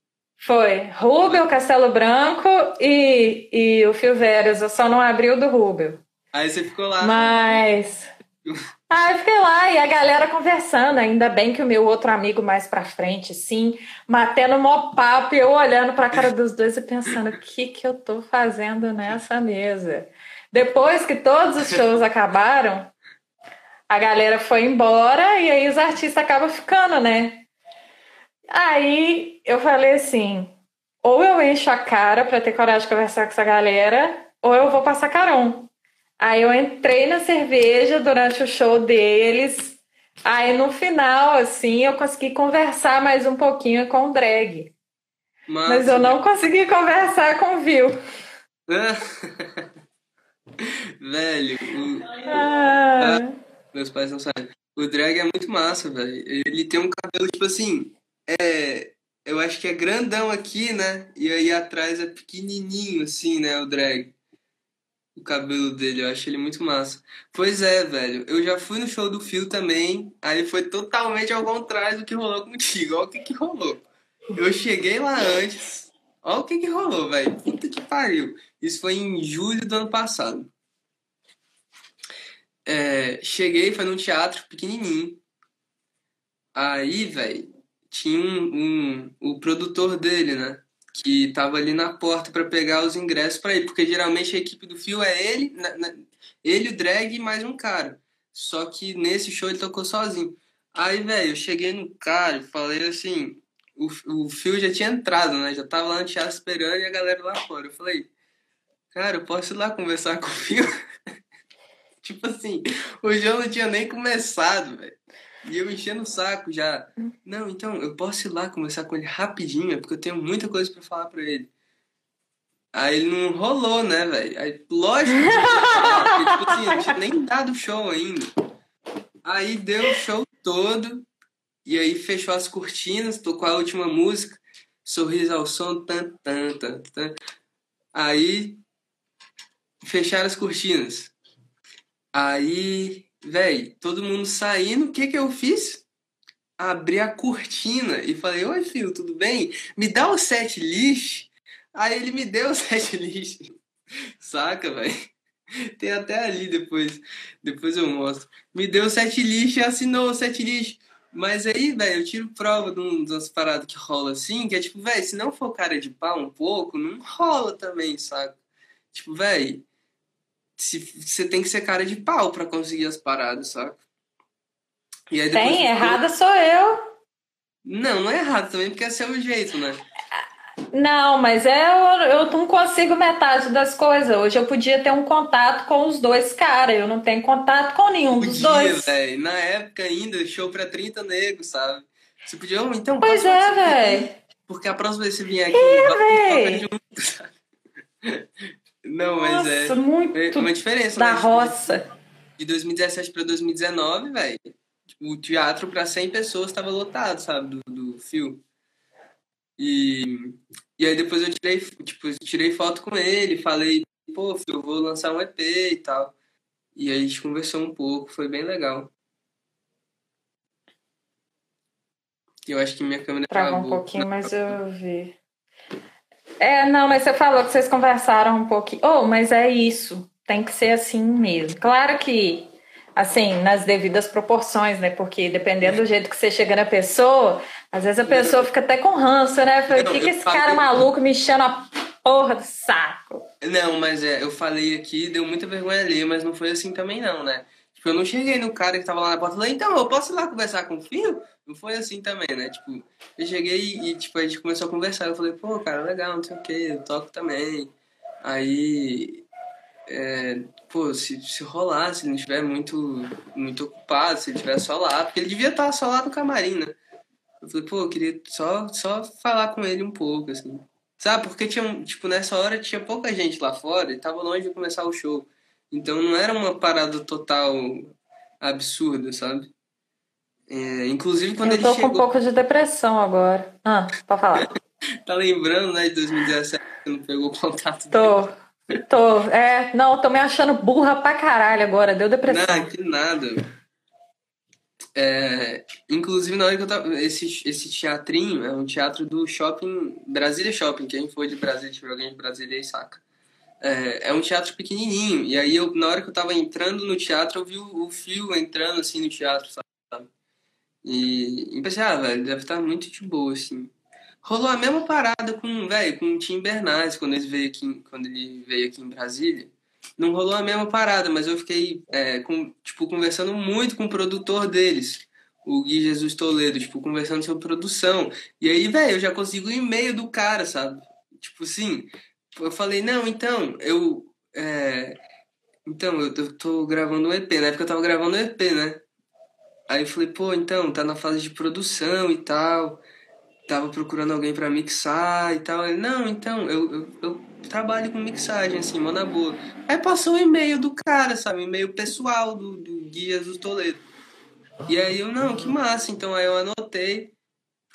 Foi. Rubel, Castelo Branco e, e o Fio Veras. Eu só não abri o do Rubel. Aí você ficou lá. Mas. Ah, eu fiquei lá e a galera conversando. Ainda bem que o meu outro amigo mais pra frente, sim, matando mó papo e eu olhando pra cara dos dois e pensando: o que que eu tô fazendo nessa mesa? Depois que todos os shows acabaram, a galera foi embora e aí os artistas acabam ficando, né? Aí eu falei assim: ou eu encho a cara pra ter coragem de conversar com essa galera, ou eu vou passar carão. Aí eu entrei na cerveja durante o show deles. Aí no final, assim, eu consegui conversar mais um pouquinho com o drag. Mas, Mas eu não consegui conversar com o Vil. velho, o... ah. Ah, meus pais não sabem. O drag é muito massa, velho. Ele tem um cabelo, tipo assim, é, eu acho que é grandão aqui, né? E aí atrás é pequenininho, assim, né? O drag o cabelo dele, eu acho ele muito massa. Pois é, velho, eu já fui no show do Phil também, aí foi totalmente ao contrário do que rolou contigo. Olha o que que rolou. Eu cheguei lá antes, olha o que que rolou, velho. Puta que pariu. Isso foi em julho do ano passado. É, cheguei, foi num teatro pequenininho. Aí, velho, tinha um, um, o produtor dele, né? Que tava ali na porta para pegar os ingressos para ir, porque geralmente a equipe do Fio é ele, na, na, ele, o drag e mais um cara. Só que nesse show ele tocou sozinho. Aí, velho, eu cheguei no cara e falei assim, o, o Fio já tinha entrado, né? Já tava lá no teatro esperando e a galera lá fora. Eu falei, cara, eu posso ir lá conversar com o Fio? tipo assim, o show não tinha nem começado, velho. E eu enchendo o saco já. Não, então, eu posso ir lá conversar com ele rapidinho, é porque eu tenho muita coisa para falar para ele. Aí ele não rolou, né, velho? Lógico que tinha tipo assim, não tinha nem dado show ainda. Aí deu o show todo, e aí fechou as cortinas, tocou a última música, sorriso ao som, tan, tan, tan, tan. Aí fecharam as cortinas. Aí Véi, todo mundo saindo, o que que eu fiz? Abri a cortina e falei, oi filho, tudo bem? Me dá o set list. Aí ele me deu o set list. Saca, velho? Tem até ali depois. Depois eu mostro. Me deu o set list e assinou o set list. Mas aí, velho, eu tiro prova de umas paradas que rola assim, que é tipo, velho, se não for cara de pau um pouco, não rola também, saca? Tipo, velho, você tem que ser cara de pau para conseguir as paradas, saca? E aí tem, errada sou eu. Não, não é errado também, porque é seu jeito, né? Não, mas é, eu, eu não consigo metade das coisas. Hoje eu podia ter um contato com os dois caras. Eu não tenho contato com nenhum podia, dos dois. Véio. Na época ainda, show pra 30 negros, sabe? Você podia, oh, então. Pois é, velho. Porque a próxima vez que você vier aqui, é, junto, Não, mas é Nossa, é. Muito é uma diferença. Da né? roça. De 2017 para 2019, velho. O teatro para 100 pessoas estava lotado, sabe? Do, do fio. E, e aí depois eu tirei, tipo, tirei foto com ele, falei, pô, filho, eu vou lançar um EP e tal. E aí a gente conversou um pouco, foi bem legal. Eu acho que minha câmera travou um pouquinho, mas eu vi. É, não, mas você falou que vocês conversaram um pouquinho. Oh, mas é isso. Tem que ser assim mesmo. Claro que, assim, nas devidas proporções, né? Porque dependendo do jeito que você chega na pessoa, às vezes a pessoa fica até com ranço, né? Falei, o que, que esse cara maluco me enchendo a porra do saco? Não, mas é, eu falei aqui, deu muita vergonha ali, mas não foi assim também, não, né? Tipo, eu não cheguei no cara que tava lá na porta e falei, então, eu posso ir lá conversar com o filho? Não foi assim também, né? Tipo, eu cheguei e, tipo, a gente começou a conversar. Eu falei, pô, cara, legal, não sei o que, eu toco também. Aí, é, pô, se, se rolar, se ele não estiver muito, muito ocupado, se ele estiver só lá, porque ele devia estar só lá no camarim, né? Eu falei, pô, eu queria só, só falar com ele um pouco, assim. Sabe, porque tinha, tipo, nessa hora tinha pouca gente lá fora e tava longe de começar o show. Então não era uma parada total absurda, sabe? É, inclusive quando ele chegou... Eu tô com um pouco de depressão agora. Ah, pode falar. tá lembrando, né, de 2017 que não pegou contato Tô. Dele. Tô. É, não, tô me achando burra pra caralho agora. Deu depressão. Não, que nada. É, inclusive, na hora que eu tava. Esse, esse teatrinho é um teatro do shopping. Brasília Shopping. Quem foi de Brasília, tiver alguém de Brasília aí saca. É, é um teatro pequenininho. E aí, eu, na hora que eu tava entrando no teatro, eu vi o, o fio entrando assim no teatro, sabe? E, e pensei, ah, velho, deve estar muito de boa, assim. Rolou a mesma parada com, velho, com o Tim Bernardes quando ele veio aqui, quando ele veio aqui em Brasília. Não rolou a mesma parada, mas eu fiquei, é, com, tipo, conversando muito com o produtor deles, o Gui Jesus Toledo, tipo, conversando sobre produção. E aí, velho, eu já consigo o e-mail do cara, sabe? Tipo assim, eu falei, não, então, eu. É, então, eu, eu tô gravando um EP, na época eu tava gravando um EP, né? Aí eu falei, pô, então, tá na fase de produção e tal tava procurando alguém para mixar e tal. Ele, não, então, eu, eu, eu, trabalho com mixagem, assim, mano, na boa. Aí passou o um e-mail do cara, sabe? E-mail pessoal do, do Guias do Toledo. E aí eu, não, que massa. Então aí eu anotei.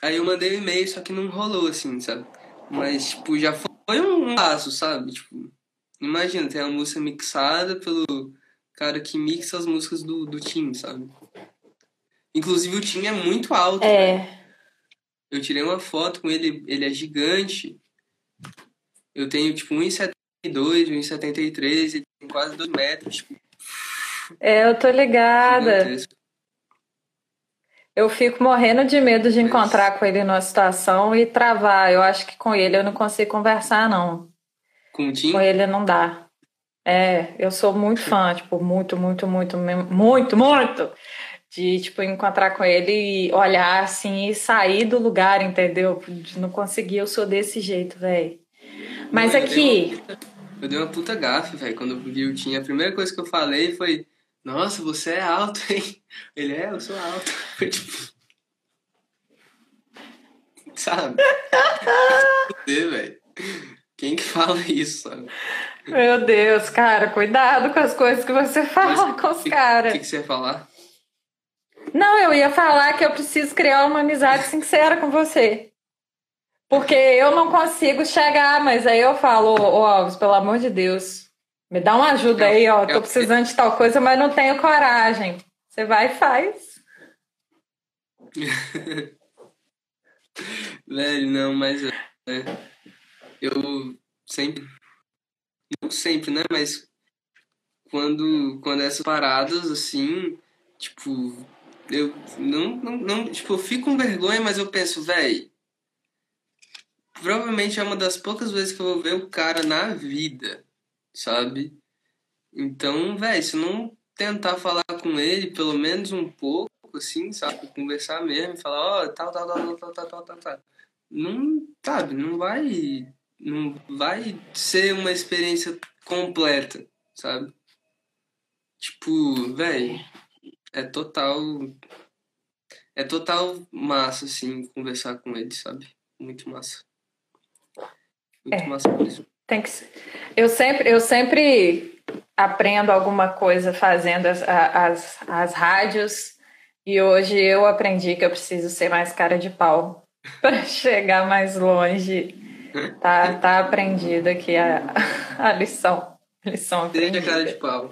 Aí eu mandei o um e-mail, só que não rolou, assim, sabe? Mas, tipo, já foi um passo, sabe? Tipo, imagina, tem uma música mixada pelo cara que mixa as músicas do, do time, sabe? Inclusive o time é muito alto. É. Né? Eu tirei uma foto com ele, ele é gigante. Eu tenho tipo 1,72, 1,73, ele tem quase 2 metros. Tipo, é, eu tô ligada. Gigantesco. Eu fico morrendo de medo de encontrar Mas... com ele numa situação e travar. Eu acho que com ele eu não consigo conversar, não. Com o Tim? Com ele não dá. É, eu sou muito fã, tipo, muito, muito, muito, muito, muito de tipo encontrar com ele e olhar assim e sair do lugar, entendeu? De não conseguir, eu sou desse jeito, velho. Mas aqui. Eu dei, puta, eu dei uma puta gafe, velho, quando vi o Tim. A primeira coisa que eu falei foi: Nossa, você é alto, hein? Ele é, eu sou alto. Foi tipo. Sabe? Você, velho. Quem que fala isso, sabe? Meu Deus, cara, cuidado com as coisas que você fala Mas, com os caras. O que, que você ia falar? Não, eu ia falar que eu preciso criar uma amizade sincera com você. Porque eu não consigo chegar, mas aí eu falo, ô Alves, pelo amor de Deus, me dá uma ajuda aí, ó. Tô precisando de tal coisa, mas não tenho coragem. Você vai e faz. Velho, não, mas é, eu sempre. Não sempre, né? Mas quando, quando essas paradas assim, tipo, eu não, não, não, tipo, eu fico com vergonha, mas eu penso, velho, provavelmente é uma das poucas vezes que eu vou ver o cara na vida, sabe? Então, velho, se não tentar falar com ele pelo menos um pouco, assim, sabe? Conversar mesmo, falar, ó, oh, tal, tal, tal, tal, tal, tal, tal, tal. Não, sabe, não vai. Não vai ser uma experiência completa, sabe? Tipo, velho é total. É total massa, assim, conversar com ele, sabe? Muito massa. Muito é. massa mesmo. Tem que eu sempre eu sempre aprendo alguma coisa fazendo as, as, as rádios e hoje eu aprendi que eu preciso ser mais cara de pau para chegar mais longe tá tá aprendida aqui a, a lição lição aprendida. Seja cara de pau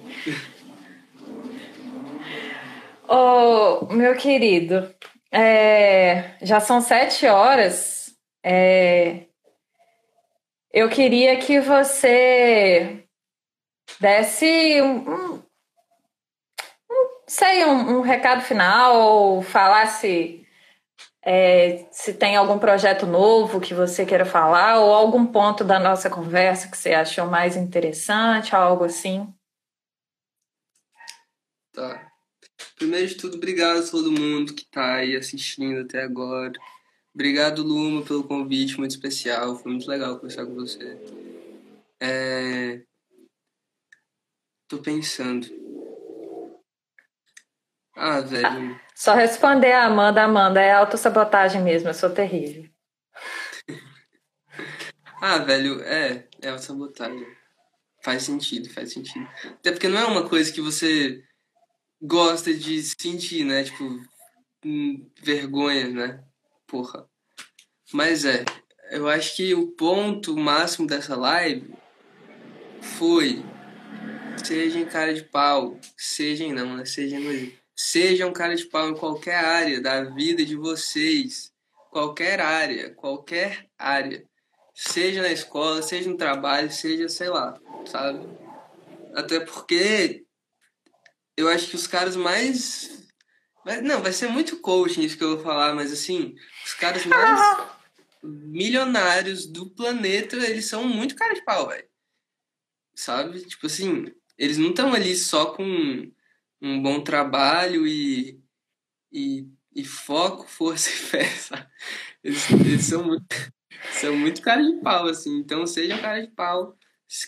Oh, meu querido, é, já são sete horas. É, eu queria que você desse um, um, sei, um, um, recado final ou falasse é, se tem algum projeto novo que você queira falar ou algum ponto da nossa conversa que você achou mais interessante, algo assim. Tá. Primeiro de tudo, obrigado a todo mundo que está aí assistindo até agora. Obrigado, Luma, pelo convite muito especial. Foi muito legal conversar com você. É... Tô pensando. Ah, velho. Só responder a Amanda, Amanda, é autossabotagem mesmo, eu sou terrível. ah, velho, é, é autossabotagem. Faz sentido, faz sentido. Até porque não é uma coisa que você gosta de sentir, né? Tipo, hum, vergonha, né? Porra. Mas é, eu acho que o ponto máximo dessa live foi seja em cara de pau, seja em não, né? Seja no Sejam um cara de pau em qualquer área da vida de vocês. Qualquer área, qualquer área. Seja na escola, seja no trabalho, seja, sei lá, sabe? Até porque eu acho que os caras mais. Não, vai ser muito coaching isso que eu vou falar, mas assim, os caras mais milionários do planeta, eles são muito cara de pau, velho. Sabe? Tipo assim, eles não estão ali só com um bom trabalho e, e, e foco, força e fé, sabe? Eles, eles são muito, são muito caras de pau, assim. Então sejam caras de pau,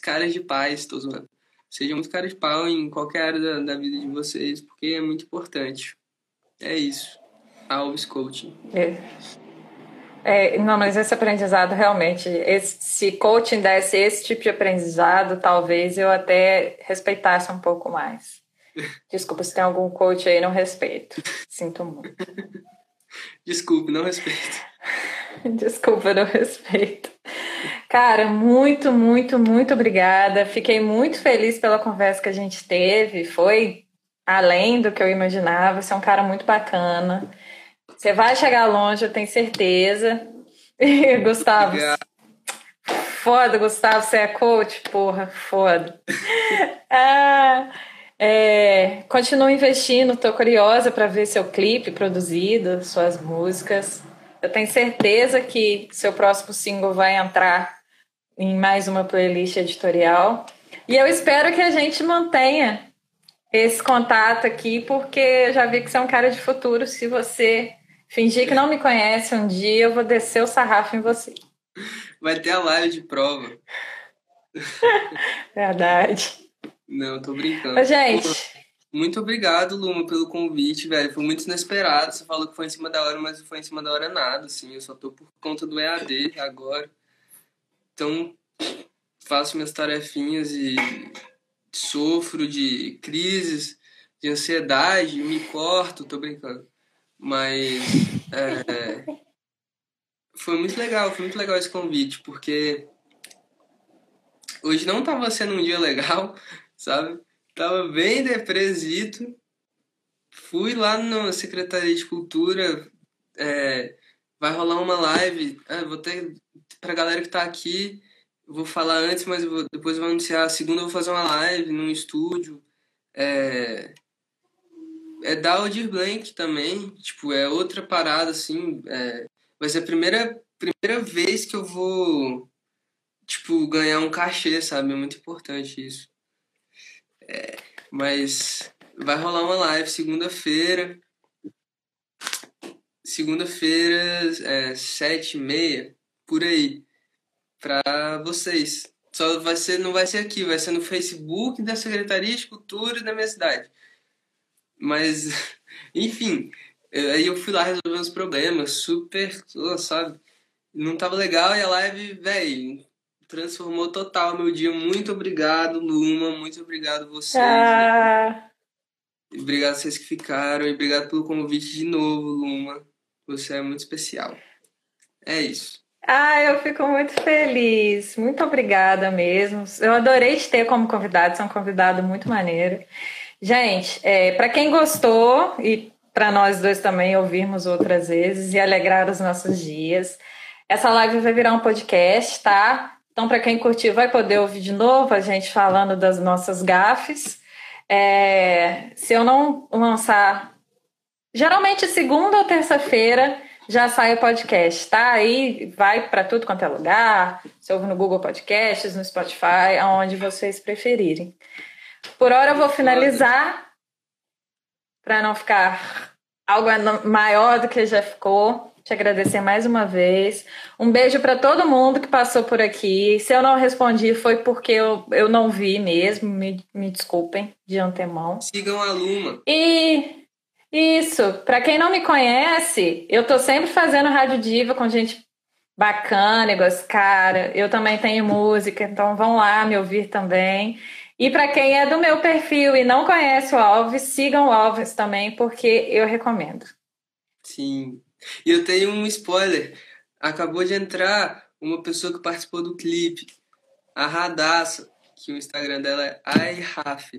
caras de paz, tô zoando. Sejam muito caras de pau em qualquer área da, da vida de vocês, porque é muito importante. É isso. Alves Coaching. É. É, não, mas esse aprendizado realmente, esse, se coaching desse esse tipo de aprendizado, talvez eu até respeitasse um pouco mais. Desculpa se tem algum coach aí, não respeito. Sinto muito. Desculpe, não respeito. Desculpa, não respeito. Cara, muito, muito, muito obrigada. Fiquei muito feliz pela conversa que a gente teve. Foi além do que eu imaginava. Você é um cara muito bacana. Você vai chegar longe, eu tenho certeza. Gustavo. Obrigado. Foda, Gustavo, você é coach? Porra, foda. ah, é, continuo investindo, tô curiosa para ver seu clipe produzido, suas músicas. Eu tenho certeza que seu próximo single vai entrar em mais uma playlist editorial. E eu espero que a gente mantenha esse contato aqui, porque eu já vi que você é um cara de futuro. Se você Fingir que não me conhece um dia, eu vou descer o sarrafo em você. Vai ter a live de prova. Verdade. Não, tô brincando. Ô, gente. Muito obrigado, Luma, pelo convite, velho. Foi muito inesperado. Você falou que foi em cima da hora, mas não foi em cima da hora nada, assim. Eu só tô por conta do EAD agora. Então, faço minhas tarefinhas e sofro de crises, de ansiedade, me corto, tô brincando. Mas é, foi muito legal, foi muito legal esse convite, porque hoje não tava sendo um dia legal, sabe? Tava bem depresito. Fui lá na Secretaria de Cultura, é, vai rolar uma live, é, vou ter, pra galera que tá aqui, vou falar antes, mas vou, depois vou anunciar. Segunda eu vou fazer uma live num estúdio. É, é da Aldir Blank também, tipo, é outra parada, assim, é, vai ser a primeira, primeira vez que eu vou, tipo, ganhar um cachê, sabe? É muito importante isso. É, mas vai rolar uma live segunda-feira, segunda-feira, é, sete e meia, por aí, pra vocês. Só vai ser, não vai ser aqui, vai ser no Facebook da Secretaria de Cultura da minha cidade. Mas, enfim, aí eu fui lá resolver uns problemas, super, sabe? Não tava legal e a live, velho, transformou total meu dia. Muito obrigado, Luma. Muito obrigado vocês. Ah. Obrigado vocês que ficaram e obrigado pelo convite de novo, Luma. Você é muito especial. É isso. Ah, eu fico muito feliz. Muito obrigada mesmo. Eu adorei te ter como convidado. Você é um convidado muito maneiro. Gente, é, para quem gostou e para nós dois também ouvirmos outras vezes e alegrar os nossos dias, essa live vai virar um podcast, tá? Então, para quem curtiu, vai poder ouvir de novo a gente falando das nossas gafes. É, se eu não lançar, geralmente segunda ou terça-feira já sai o podcast, tá? Aí vai para tudo quanto é lugar. Você ouve no Google Podcasts, no Spotify, aonde vocês preferirem. Por hora eu vou finalizar para não ficar algo maior do que já ficou. Te agradecer mais uma vez. Um beijo para todo mundo que passou por aqui. Se eu não respondi, foi porque eu, eu não vi mesmo. Me, me desculpem de antemão. Sigam a Luma. E isso, para quem não me conhece, eu tô sempre fazendo Rádio Diva com gente bacana, igual esse cara. Eu também tenho música, então vão lá me ouvir também. E para quem é do meu perfil e não conhece o Alves, sigam o Alves também, porque eu recomendo. Sim. E eu tenho um spoiler. Acabou de entrar uma pessoa que participou do clipe, a Radassa, que o Instagram dela é iRaf.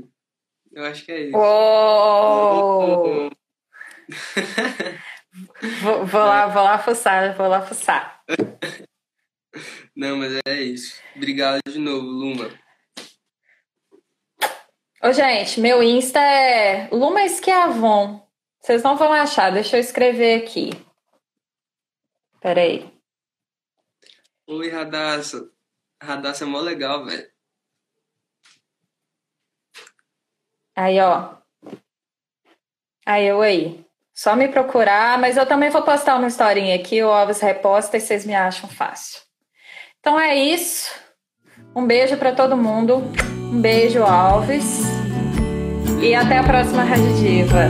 Eu acho que é isso. Oh! vou, vou lá, vou lá fuçar, vou lá fuçar. Não, mas é isso. Obrigado de novo, Luma. Ô, gente, meu Insta é Luma Esquiavon. Vocês não vão achar, deixa eu escrever aqui. Peraí. Oi, Radassa. Radassa é mó legal, velho. Aí, ó. Aí, eu aí. Só me procurar, mas eu também vou postar uma historinha aqui, o Alves reposta e vocês me acham fácil. Então é isso. Um beijo para todo mundo. Um beijo, Alves. E até a próxima Rádio Diva.